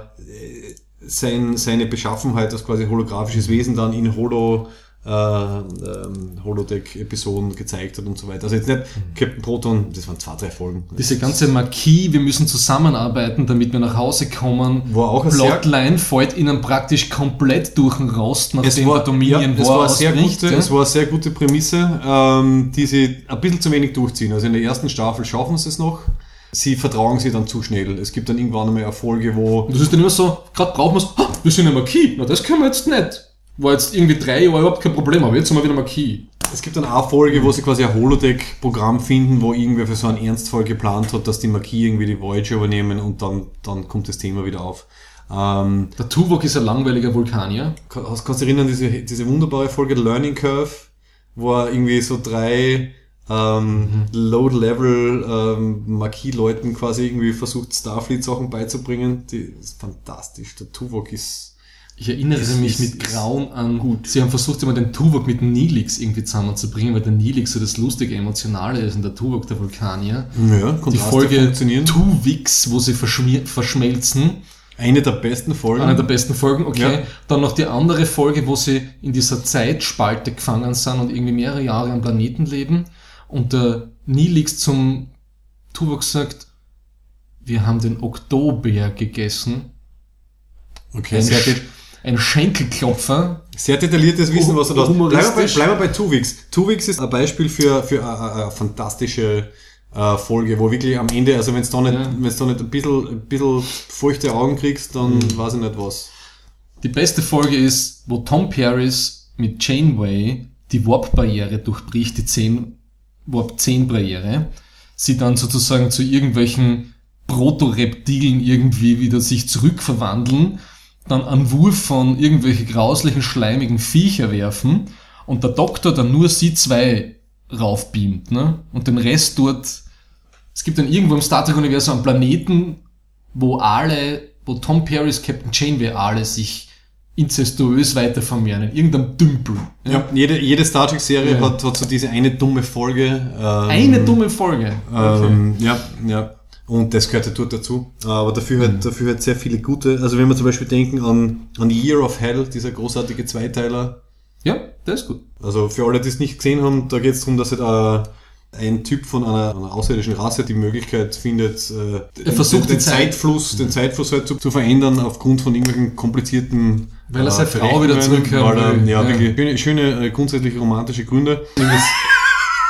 sein, seine Beschaffenheit als quasi holographisches Wesen dann in Holo, äh, ähm, Holodeck-Episoden gezeigt hat und so weiter. Also jetzt nicht Captain Proton, das waren zwei, drei Folgen. Diese ganze Marquis, wir müssen zusammenarbeiten, damit wir nach Hause kommen. War auch Plotline fällt ihnen praktisch komplett durch den Rost, nachdem es war, der Dominion ja, es War war, sehr gute, ja. es war eine sehr gute Prämisse, ähm, die sie ein bisschen zu wenig durchziehen. Also in der ersten Staffel schaffen sie es noch. Sie vertrauen sie dann zu schnell. Es gibt dann irgendwann einmal Erfolge, wo Und das ist dann immer so, gerade brauchen wir es, "Ha, wir sind ein Marquis, na das können wir jetzt nicht. War jetzt irgendwie drei Jahre überhaupt kein Problem, aber jetzt haben wir wieder Marquis. es gibt dann auch Folge, wo sie quasi ein Holodeck-Programm finden, wo irgendwer für so einen Ernstfall geplant hat, dass die Marquis irgendwie die Voyager übernehmen und dann, dann kommt das Thema wieder auf. Ähm, Der Tuvok ist ein langweiliger Vulkanier. Kann- Hast, kannst du dich erinnern, diese, diese wunderbare Folge Learning Curve, wo er irgendwie so drei ähm, Low-Level ähm, Marquis-Leuten quasi irgendwie versucht, Starfleet-Sachen beizubringen. Die ist fantastisch. Der Tuvok ist. Ich erinnere Ist- mich ist- mit Grauen an, gut. sie haben versucht, immer den Tuvok mit dem Nilix irgendwie zusammenzubringen, weil der Nilix so das lustige, emotionale ist und der Tuvok der Vulkanier. Ja, Die Kontraste Folge funktionieren. Tuvix, wo sie verschmelzen, Eine der besten Folgen. Eine der besten Folgen, okay. Ja. Dann noch die andere Folge, wo sie in dieser Zeitspalte gefangen sind und irgendwie mehrere Jahre am Planeten leben. Und der Nilix zum Tuvok sagt, wir haben den Oktober gegessen. okay, Sch de ein Schenkelklopfer. sehr detailliertes Wissen, was du da hast. Bleiben wir bei, bleiben wir bei Tuvix. Tuvix ist ein Beispiel für, für eine, eine, eine fantastische äh, Folge, wo wirklich am Ende, also wenn du da nicht, Ja. wenn's da nicht ein bisschen, ein bisschen feuchte Augen kriegst, dann Mhm. weiß ich nicht was. Die beste Folge ist, wo Tom Paris mit Janeway die Warp-Barriere durchbricht, die 10, Warp-10-Barriere, sie dann sozusagen zu irgendwelchen Proto-Reptilen irgendwie wieder sich zurückverwandeln, dann einen Wurf von irgendwelche grauslichen, schleimigen Viecher werfen und der Doktor dann nur sie zwei raufbeamt, ne? Und den Rest dort, es gibt dann irgendwo im Star Trek-Universum einen Planeten, wo alle, wo Tom Paris, Captain Janeway alle sich inzestuös weiter vermehren, in irgendeinem Dümpel. Ja, jede, jede Star Trek-Serie Ja. hat, hat so diese eine dumme Folge. Ähm, Eine dumme Folge. Ähm, ja, ja. Und das gehört ja dort dazu. Aber dafür halt, dafür halt sehr viele gute. Also wenn wir zum Beispiel denken an, an Year of Hell, dieser großartige Zweiteiler. Ja, das ist gut. Also für alle, die es nicht gesehen haben, da geht es darum, dass halt äh, ein Typ von einer, einer außerirdischen Rasse die Möglichkeit findet, äh, den, versucht den, den Zeit- Zeitfluss, den Zeitfluss halt zu, zu verändern aufgrund von irgendwelchen komplizierten Weil er seine Frau wieder zurückhaben er- will. Ja, Ja. schöne, schöne äh, grundsätzlich romantische Gründe.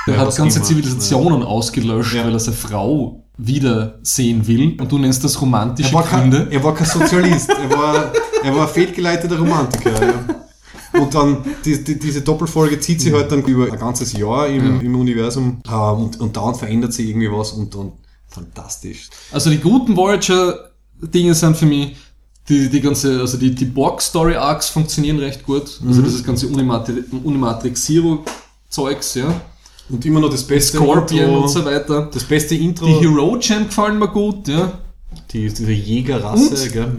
Ja, hat ganze. Zivilisationen ausgelöscht, Ja. weil er seine Frau wiedersehen will. Und du nennst das romantische Er war, kein, Gründe. er war kein Sozialist, er war, er war fehlgeleiteter Romantiker. Ja. Und dann, die, die, diese Doppelfolge zieht sich halt dann über ein ganzes Jahr im, im Universum äh, und, und dauernd verändert sich irgendwie was und, und fantastisch. Also die guten Voyager-Dinge sind für mich, die, die ganze, also die, die Borg-Story-Arcs funktionieren recht gut. Also dieses ganze Unimatri Unimatrix Zero-Zeugs, ja. Und immer noch das beste Scorpion Intro, und so weiter. Das beste Intro, Die Hero Jam gefallen mir gut, ja. die, diese Jägerrasse, Und- gell?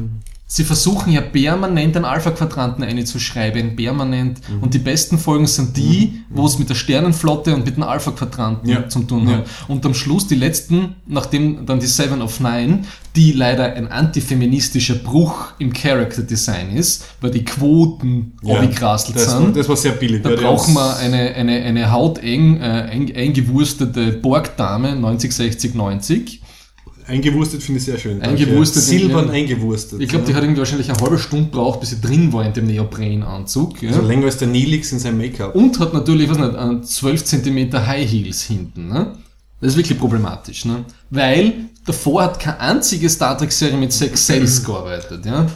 Sie versuchen ja permanent einen Alpha-Quadranten einzuschreiben, permanent. Und die besten Folgen sind die, wo es mit der Sternenflotte und mit dem Alpha-Quadranten Ja. zum tun Ja. hat. Und am Schluss die letzten, nachdem dann die Seven of Nine, die leider ein antifeministischer Bruch im Character Design ist, weil die Quoten Ja, war- sind. das war sehr billig. Da ja, brauchen wir eine, eine, eine hauteng äh, ein, eingewurstete Borgdame 90, 60, 90. Eingewurstet finde ich sehr schön. Eingewurstet, Silbern ja. eingewurstet. Ich glaube, die hat irgendwie wahrscheinlich eine halbe Stunde braucht, bis sie drin war in dem Neoprenanzug. Ja. also länger als der Nilix in seinem Make-up. Und hat natürlich, was nicht, einen 12 cm High Heels hinten. Ne? Das ist wirklich problematisch. Ne? Weil davor hat keine einzige Star Trek-Serie mit Sex Cells gearbeitet. Ja?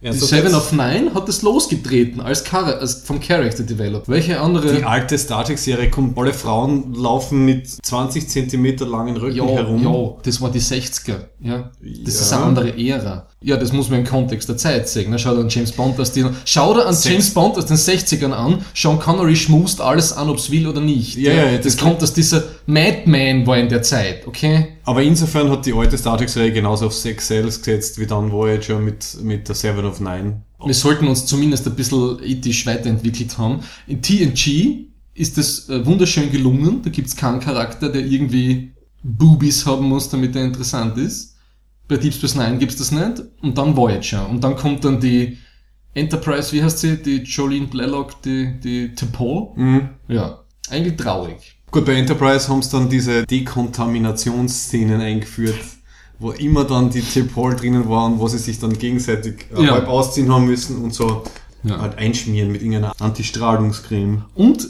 Die Ernsthaft Seven of Nine hat das losgetreten als, Char als vom Character Develop. Welche andere... Die alte Star Trek-Serie kommt, alle Frauen laufen mit 20 Zentimeter langen Röcken Ja, herum. ja, das war die 60er. Ja. Das Ja. ist eine andere Ära. Ja, das muss man im Kontext der Zeit sehen. Ne? Schau dir an James Bond aus den, schau dir an Sechs- James Bond aus den 60ern an. Sean Connery schmust alles an, ob's will oder nicht. Ja, ja, das, das- kommt aus dieser Madman war in der Zeit, okay? Aber insofern hat die alte Star Trek-Serie genauso auf Sex Cells gesetzt wie dann Voyager mit, mit der Seven of Nine. Wir sollten uns zumindest ein bisschen ethisch weiterentwickelt haben. In TNG ist es äh, wunderschön gelungen. Da gibt's keinen Charakter, der irgendwie Boobies haben muss, damit er interessant ist. Bei Deep Space Nine gibt's das nicht. Und dann Voyager. Und dann kommt dann die Enterprise, wie heißt sie? Die Jolene Blalock, die, die T'Pol. Mhm. Ja. Eigentlich traurig. Gut, bei Enterprise haben sie dann diese Dekontaminationsszenen eingeführt, wo immer dann die T-Pol drinnen waren, wo sie sich dann gegenseitig äh, Ja. halb ausziehen haben müssen und so Ja. halt einschmieren mit irgendeiner Antistrahlungscreme. Und,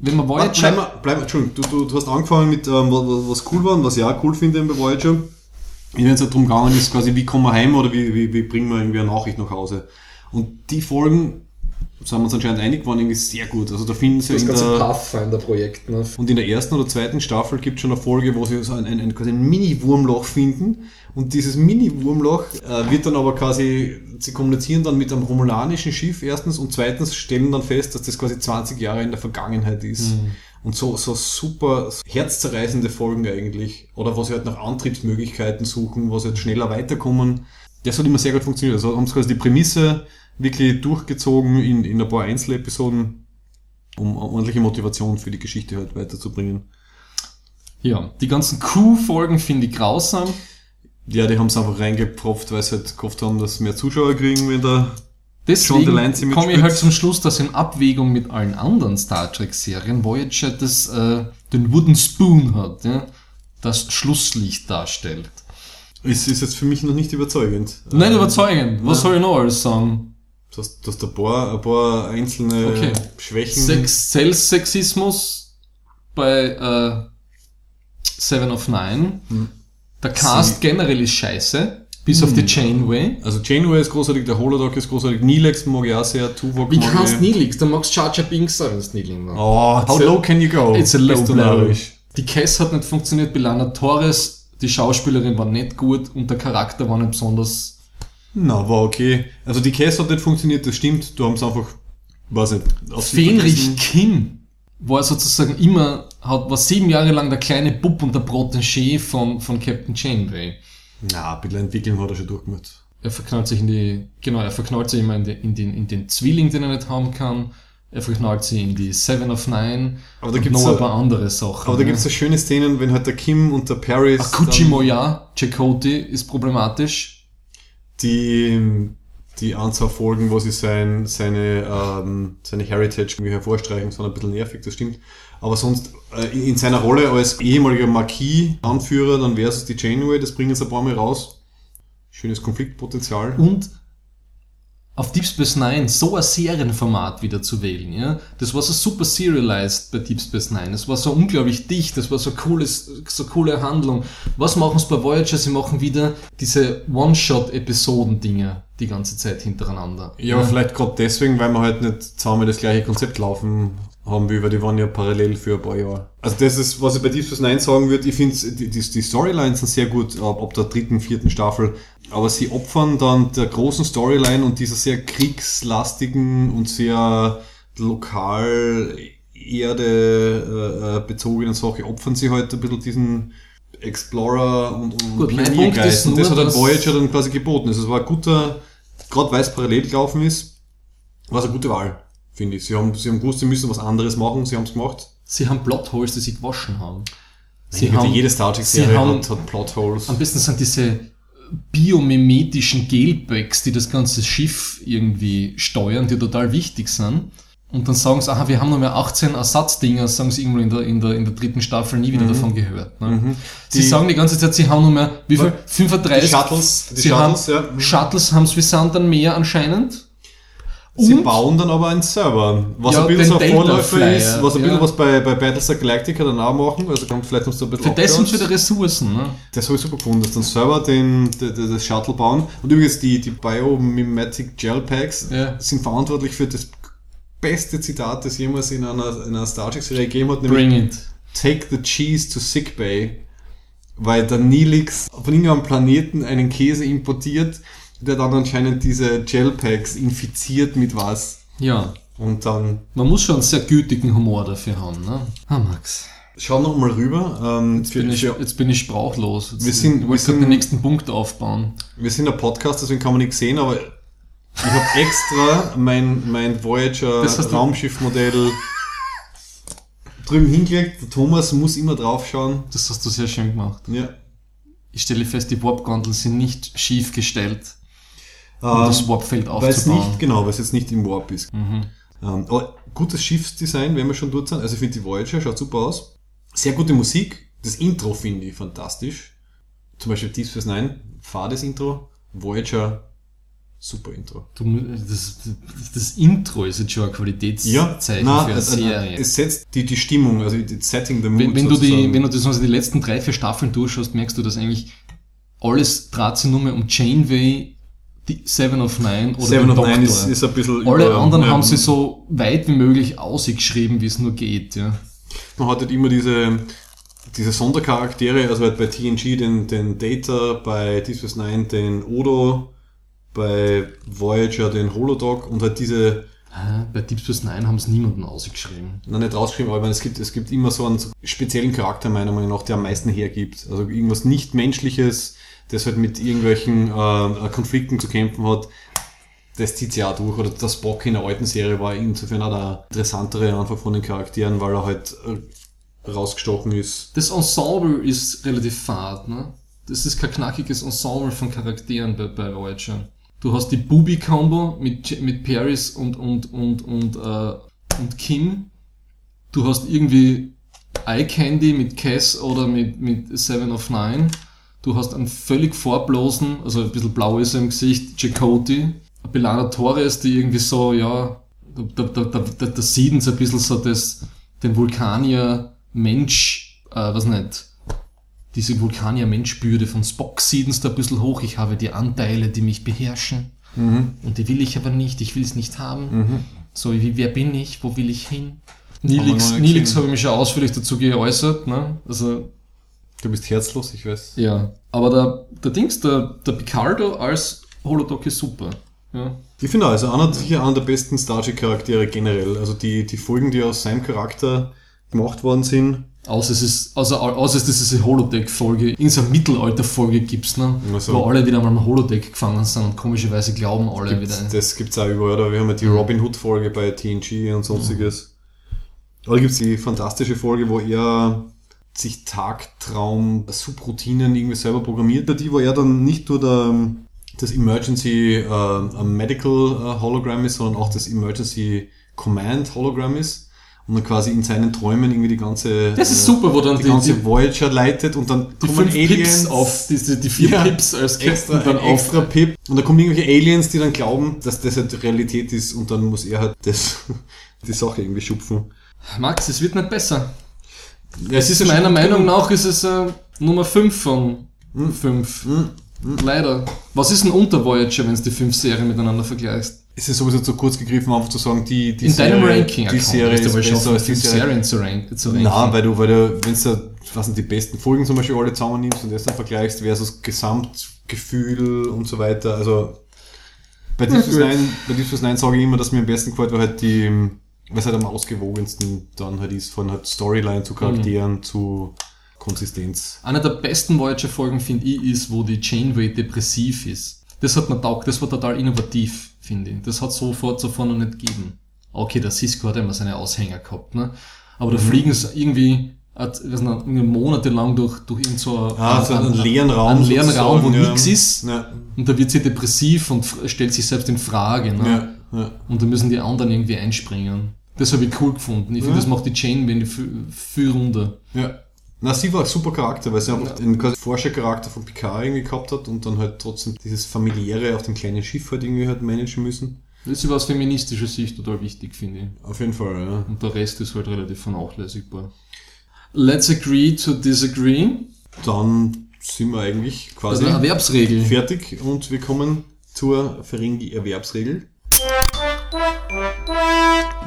wenn man Bleib, Voyager... bleib, mal- bleib, mal- Entschuldigung, du, du, du hast angefangen mit, ähm, was, was cool war und was ich auch cool finde bei Voyager. Wenn es halt darum gegangen ist, quasi, wie kommen wir heim oder wie, wie, wie bringen wir irgendwie eine Nachricht nach Hause. Und die Folgen, sind wir uns anscheinend einig, waren irgendwie sehr gut. Also da finden sie Das ganze der, Pathfinder-Projekt. Ne? und in der ersten oder zweiten Staffel gibt es schon eine Folge, wo sie so ein, ein, ein, quasi ein Mini-Wurmloch finden. Und dieses Mini-Wurmloch äh, wird dann aber quasi, sie kommunizieren dann mit einem romulanischen Schiff erstens und zweitens stellen dann fest, dass das quasi 20 Jahre in der Vergangenheit ist. Und so, so super herzzerreißende Folgen eigentlich. Oder wo sie halt nach Antriebsmöglichkeiten suchen, wo sie halt schneller weiterkommen. Das hat immer sehr gut funktioniert. Also haben sie quasi die Prämisse wirklich durchgezogen in, in ein paar Einzelepisoden um ordentliche Motivation für die Geschichte halt weiterzubringen. Ja, die ganzen Q-Folgen finde ich grausam. Ja, die haben es einfach reingepropft, weil sie halt gehofft haben, dass mehr Zuschauer kriegen, wenn der John Deswegen Delancey komme ich halt zum Schluss, dass in Abwägung mit allen anderen Star Trek-Serien Voyager das, äh, den Wooden Spoon hat, ja, das Schlusslicht darstellt. ist, ist jetzt für mich noch nicht überzeugend. Nicht Ähm, überzeugend. Was ja. soll ich noch alles sagen? Du hast, du hast ein, paar, ein paar einzelne Okay. Schwächen. Sex Selbstsexismus bei äh, Seven of Nine. Hm. Der Cast generell ist scheiße, bis auf die Janeway. Also Janeway ist großartig, der Holodoc ist großartig, Nilex mag ich auch sehr, Tuvok Wie mag kannst ich. du Nilix? Du magst Jar Jar Binks sagen, wenn du Nilix magst. Oh, how low can you go? It's a low blow. Die Cass hat nicht funktioniert, Belana Torres, die Schauspielerin war nicht gut und der Charakter war nicht besonders. Na, war okay. Also die Cass hat nicht funktioniert, das stimmt. Du haben es einfach, weiß nicht, auf sie Fenrich. Kim war sozusagen immer, hat, war sieben Jahre lang der kleine Bub und der Protégé von, von Captain Janeway. Na, ein bisschen entwickeln hat er schon durchgemacht. Er verknallt sich in die, genau, er verknallt sich immer in, die, in, den, in den Zwilling, den er nicht haben kann. Er verknallt sich in die Seven of Nine. Aber da und gibt's noch ein paar andere Sachen. Aber da ja. gibt's so schöne Szenen, wenn halt der Kim und der Paris Akuchi Moya, Chakoti ist problematisch. Die, die Anzahl Folgen, wo sie sein, seine, ähm, seine Heritage hervorstreichen, sind ein bisschen nervig, das stimmt. Aber sonst, äh, in, in seiner Rolle als ehemaliger Marquis-Anführer, dann versus die Janeway, das bringen sie ein paar Mal raus. Schönes Konfliktpotenzial. Und auf Deep Space Nine so ein Serienformat wieder zu wählen, ja. Das war so super serialized bei Deep Space Nine. Das war so unglaublich dicht, das war so cooles, so coole Handlung. Was machen sie bei Voyager? Sie machen wieder diese One-Shot-Episoden-Dinge die ganze Zeit hintereinander. Ja, aber vielleicht gerade deswegen, weil wir halt nicht zusammen das gleiche Konzept laufen haben will, weil die waren ja parallel für ein paar Jahre. Also das ist, was ich bei Deep Space Nine sagen würde, ich finde, die, die, die Storylines sind sehr gut ab, ab der dritten, vierten Staffel, aber sie opfern dann der großen Storyline und dieser sehr kriegslastigen und sehr lokal Erde äh, äh, bezogenen Sache, opfern sie halt ein bisschen diesen Explorer und, und Gut, mein. Punkt ist und das nur, hat dass- Voyager dann quasi geboten. Also es war ein guter, gerade weil es parallel gelaufen ist, war es eine gute Wahl, finde ich. Sie haben, sie haben gewusst, sie müssen was anderes machen, sie haben es gemacht. Sie haben Plotholes, die sie gewaschen haben. Sie Sie haben, jede Star Trek-Serie hat, hat Plotholes. am besten sind diese biomimetischen Gelbacks, die das ganze Schiff irgendwie steuern, die total wichtig sind. Und dann sagen sie, aha, wir haben noch mehr 18 Ersatzdinger, sagen sie irgendwo in der, in der, in der dritten Staffel nie wieder davon gehört. Ne? Sie Die- sagen die ganze Zeit, sie haben noch mehr, wie viel? Die 35? Shuttles, die sie Shuttles, haben, ja. Shuttles haben sie dann mehr anscheinend. Sie Und- bauen dann aber einen Server, was Ja, ein bisschen so ein Vorläufer ist, was ein bisschen ja. was bei, bei Battlestar Galactica dann auch machen, also kommt vielleicht uns da ein bisschen Für das sind wieder Ressourcen. Ne? Das habe ich super gefunden, dass dann Server den, den, den, das Shuttle bauen. Und übrigens die, die Biomimetic Gel Packs Ja. sind verantwortlich für das beste Zitat, das jemals in einer, in einer Star Trek Serie gegeben hat, nämlich Bring it. Take the cheese to sick bay. Weil der Nilix von irgendeinem Planeten einen Käse importiert, der dann anscheinend diese Gel Packs infiziert mit was. Ja, Und dann man muss schon einen sehr gütigen Humor dafür haben. Ne? Ah, Max. schau noch mal rüber. Ähm, Jetzt bin, ich, jetzt bin ich sprachlos. Jetzt, Wir sind- ich wollte gerade den nächsten Punkt aufbauen. Wir sind ein Podcast, deswegen kann man nichts sehen, aber Ich habe extra mein, mein Voyager Raumschiffmodell drüben hingelegt. Der Thomas muss immer drauf schauen. Das hast du sehr schön gemacht. Ja. Ich stelle fest, die Warp-Gondeln sind nicht schief gestellt, um Ähm, das Warpfeld weil es aufzubauen. nicht, genau, weil es jetzt nicht im Warp ist. Mhm. Ähm, aber gutes Schiffsdesign, wenn wir schon dort sind. Also ich finde die Voyager schaut super aus. Sehr gute Musik. Das Intro finde ich fantastisch. Zum Beispiel Deep Space Nine, fades Intro. Voyager, super Intro. Das, das, das Intro ist jetzt schon ein Qualitätszeichen na, für eine also, Serie. es setzt die, die Stimmung, also die Setting the mood wenn, wenn, du die, wenn du das also die letzten drei, vier Staffeln durchschaust, merkst du, dass eigentlich alles dreht sich nur mehr um Janeway, die Seven of Nine oder Seven of Nine Doktor. ist, ist ein bisschen Alle über- anderen ja, haben sie so weit wie möglich ausgeschrieben, wie es nur geht. Ja. Man hat halt immer diese, diese Sondercharaktere, also halt bei TNG den, den Data, bei Deep Space Nine den Odo, bei Voyager den Holodog und halt diese, Hä? Bei Deep Space Nine haben es niemanden ausgeschrieben. na nicht rausgeschrieben, aber ich meine, es gibt, es gibt immer so einen speziellen Charakter, meiner Meinung nach, der am meisten hergibt. Also irgendwas nicht Menschliches, das halt mit irgendwelchen äh, Konflikten zu kämpfen hat. Das zieht sich auch durch. Oder der Spock in der alten Serie war insofern auch der interessantere einfach von den Charakteren, weil er halt äh, rausgestochen ist. Das Ensemble ist relativ fad, ne? Das ist kein knackiges Ensemble von Charakteren bei, bei Voyager. Du hast die Booby-Combo mit, mit Paris und, und, und, und, äh, und Kim. Du hast irgendwie Eye Candy mit Cass oder mit, mit Seven of Nine. Du hast einen völlig farblosen, also ein bisschen blau ist er im Gesicht, Chakotay. Belana Torres, die irgendwie so, ja, da, da, da, da, da sieht uns ein bisschen so das, den Vulkanier Mensch, äh, was nicht, diese Vulkanier-Menschbürde von Spock sieht uns da ein bisschen hoch. Ich habe die Anteile, die mich beherrschen. Und die will ich aber nicht. Ich will es nicht haben. So, wie, wer bin ich? Wo will ich hin? Nilix, Nilix habe ich mich schon ausführlich dazu geäußert. Ne? Also, Du bist herzlos, ich weiß. ja. Aber der, der Dings, der, der Picardo als Holodoc ist super. Ja. Ich finde auch, also einer sicher einer der besten Star Trek Charaktere generell. Also die, die Folgen, die aus seinem Charakter gemacht worden sind. Außer es ist, also, außer es ist diese Holodeck-Folge, in so einer Mittelalter-Folge gibt's, ne? Ach so. Wo alle wieder mal am Holodeck gefangen sind und komischerweise glauben alle Gibt's, wieder. das gibt's auch überall. Oder wir haben ja die Robin Hood Folge bei TNG und sonstiges. Oder gibt's die fantastische Folge, wo er sich Tagtraum, Subroutinen irgendwie selber programmiert hat, die, wo er dann nicht nur der, das Emergency äh, Medical äh, Hologramm ist, sondern auch das Emergency Command Hologramm ist. Und dann quasi in seinen Träumen irgendwie die ganze, Das ist super, wo dann die, die, ganze die, Voyager leitet und dann die kommen fünf Pips auf, diese, die vier Ja, Pips als extra, ein extra Pip. Und da kommen irgendwelche Aliens, die dann glauben, dass das halt Realität ist und dann muss er halt das, die Sache irgendwie schupfen. Max, es wird nicht besser. Ja, Es ist meiner Meinung nach ist es äh, Nummer 5 von 5. Leider. Was ist denn unter Voyager, wenn du die fünf Serien miteinander vergleichst? Es ist sowieso zu kurz gegriffen, einfach zu sagen, die, die In deinem Serie, Ranking die Serie ist besser schaffen, als die. Serien zu, rank, zu ranken. Nein, weil du, weil du, wenn du, was sind die besten Folgen zum Beispiel alle zusammennimmst und das dann vergleichst versus Gesamtgefühl und so weiter. Also bei Deep Space Nine, bei Deep Space Nine sage ich immer, dass mir am besten gefällt, weil halt die, es halt am ausgewogensten dann halt ist, von halt Storyline zu Charakteren zu Konsistenz. Eine der besten Voyager-Folgen, finde ich, ist, wo die Janeway depressiv ist. Das hat mir taugt, das war total innovativ, finde ich. Das hat sofort zuvor noch nicht gegeben. Okay, der Cisco hat immer seine Aushänger gehabt, ne? Aber da Mhm. fliegen sie irgendwie, hat, weiß nicht, monatelang durch, durch irgend so Ah, so einen leeren Raum. einen leeren Raum, wo ja. nichts ist. Ja, Und da wird sie depressiv und stellt sich selbst in Frage. Ne? ja. Und da müssen die anderen irgendwie einspringen. Das habe ich cool gefunden. Ich finde, Ja. das macht die Janeway viel, viel runder. Ja. Na, sie war ein super Charakter, weil sie einfach den quasi Forschercharakter von Picard irgendwie gehabt hat und dann halt trotzdem dieses familiäre auf dem kleinen Schiff halt irgendwie halt managen müssen. Das ist aus feministischer Sicht total wichtig, finde ich. Auf jeden Fall, ja. Und der Rest ist halt relativ vernachlässigbar. Let's agree to disagree. Dann sind wir eigentlich quasi Also Erwerbsregel. fertig und wir kommen zur Ferengi-Erwerbsregel.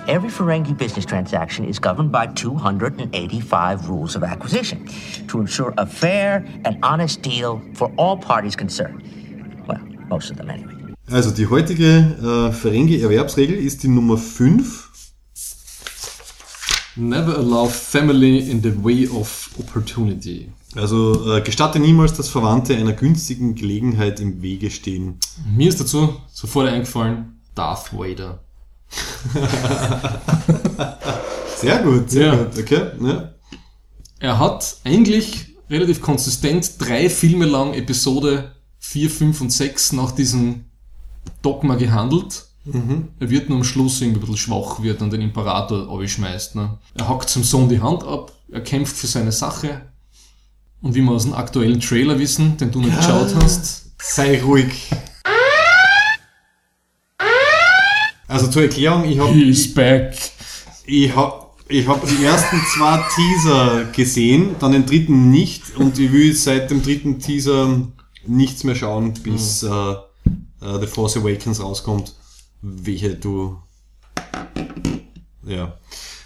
Every Ferengi business transaction is governed by 285 rules of acquisition to ensure a fair and honest deal for all parties concerned. Well, most of them anyway. Also die heutige äh, Ferengi-Erwerbsregel ist die Nummer 5. Never allow family in the way of opportunity. Also äh, gestatte niemals, dass Verwandte einer günstigen Gelegenheit im Wege stehen. Mir ist dazu sofort eingefallen, Darth Vader. Sehr gut, sehr Ja. gut, okay. Ja. Er hat eigentlich relativ konsistent drei Filme lang Episode 4, 5 und 6 nach diesem Dogma gehandelt. Er wird nur am Schluss irgendwie ein bisschen schwach wird und den Imperator abschmeißt. Ne? Er hackt zum Sohn die Hand ab, er kämpft für seine Sache. Und wie wir aus dem aktuellen Trailer wissen, den du nicht geschaut hast, Sei ruhig. Also zur Erklärung, ich habe he's back. ich hab, ich hab die ersten zwei Teaser gesehen, dann den dritten nicht und ich will seit dem dritten Teaser nichts mehr schauen, bis äh, äh, The Force Awakens rauskommt. Wehe du. Ja.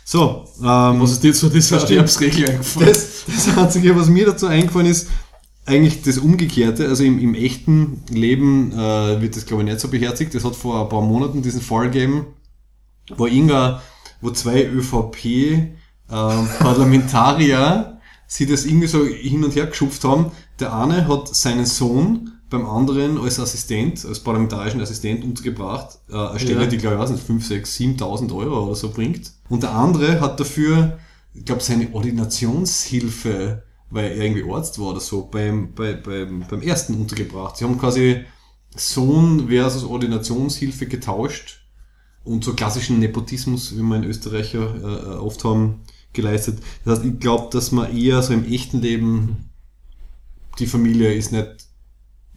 So, ähm, Was ist dir zu dieser Verstehe. Erwerbsregel eingefallen? das, das Einzige, was mir dazu eingefallen ist, eigentlich das Umgekehrte. Also im, im echten Leben äh, wird das, glaube ich, nicht so beherzigt. Es hat vor ein paar Monaten diesen Fall gegeben, wo Inga, wo zwei ÖVP-Parlamentarier sie das irgendwie so hin und her geschupft haben. Der eine hat seinen Sohn beim anderen als Assistent, als parlamentarischen Assistent untergebracht. Äh, eine Stelle, Ja. die, glaube ich, weiß nicht, 5, 6, 7.000 Euro oder so bringt. Und der andere hat dafür, ich glaube, seine Ordinationshilfe, weil er irgendwie Arzt war oder so, beim, bei, beim, beim ersten untergebracht. Sie haben quasi Sohn versus Ordinationshilfe getauscht und so klassischen Nepotismus, wie wir in Österreich ja äh, oft haben, geleistet. Das heißt, ich glaube, dass man eher so im echten Leben die Familie ist nicht,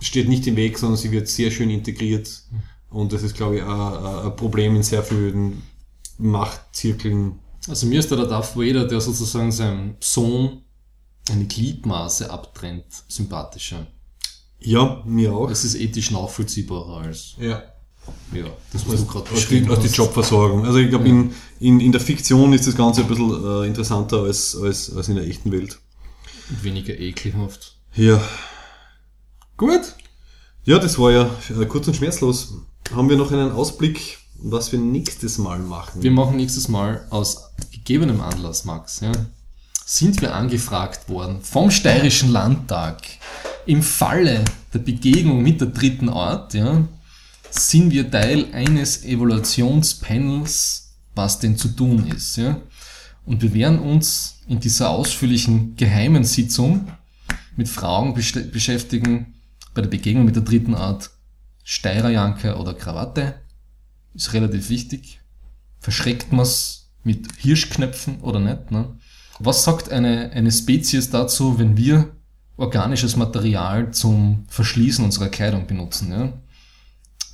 steht nicht im Weg, sondern sie wird sehr schön integriert. Und das ist, glaube ich, ein, ein Problem in sehr vielen Machtzirkeln. Also mir ist da der Darth Vader, der sozusagen seinem Sohn eine Gliedmaße abtrennt, sympathischer. Ja, mir auch. Das ist ethisch nachvollziehbarer als Ja. ja, das, was du gerade die, beschrieben die hast. Jobversorgung. Also ich glaube, in, in, in der Fiktion ist das Ganze ein bisschen äh, interessanter als, als, als in der echten Welt. Weniger ekelhaft. Ja. Gut. Ja, das war ja äh, kurz und schmerzlos. Haben wir noch einen Ausblick, was wir nächstes Mal machen? Wir machen nächstes Mal aus gegebenem Anlass, Max, ja, sind wir angefragt worden vom Steirischen Landtag im Falle der Begegnung mit der dritten Art, ja, sind wir Teil eines Evaluationspanels, was denn zu tun ist, ja. Und wir werden uns in dieser ausführlichen geheimen Sitzung mit Fragen beschäftigen bei der Begegnung mit der dritten Art Steirerjanke oder Krawatte. Ist relativ wichtig. Verschreckt man's mit Hirschknöpfen oder nicht? Ne? Was sagt eine, eine Spezies dazu, wenn wir organisches Material zum Verschließen unserer Kleidung benutzen? Ja?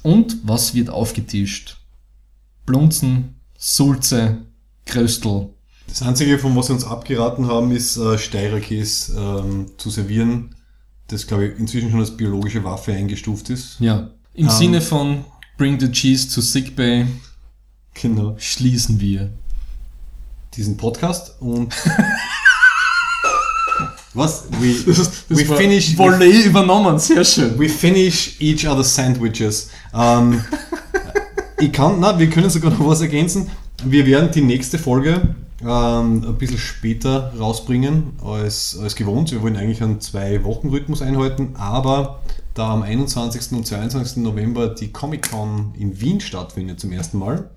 Und was wird aufgetischt? Blunzen, Sulze, Kröstel. Das Einzige, von was wir uns abgeraten haben, ist äh, Steirerkäse ähm, zu servieren, das, glaube ich, inzwischen schon als biologische Waffe eingestuft ist. Ja, im Ähm. Sinne von Bring the Cheese to Sickbay Genau. schließen wir. Diesen Podcast und... was? We, we war finish... Volley übernommen, sehr schön. We finish each other's sandwiches. Ähm, ich kann, na, wir können sogar noch was ergänzen. Wir werden die nächste Folge ähm, ein bisschen später rausbringen als, als gewohnt. Wir wollen eigentlich einen Zwei-Wochen-Rhythmus einhalten, aber da am 21. und 22. November die Comic-Con in Wien stattfindet zum ersten Mal,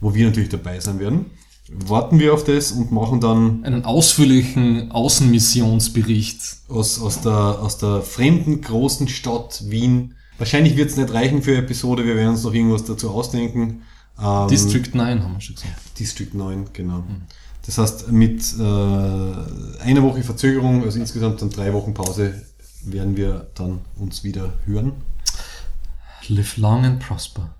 wo wir natürlich dabei sein werden, warten wir auf das und machen dann Einen ausführlichen Außenmissionsbericht. aus, aus, der, aus der fremden großen Stadt Wien. Wahrscheinlich wird es nicht reichen für eine Episode, wir werden uns noch irgendwas dazu ausdenken. Ähm, District 9 haben wir schon gesagt. District 9, genau. Das heißt, mit äh, einer Woche Verzögerung, also insgesamt dann drei Wochen Pause, werden wir dann uns wieder hören. Live long and prosper.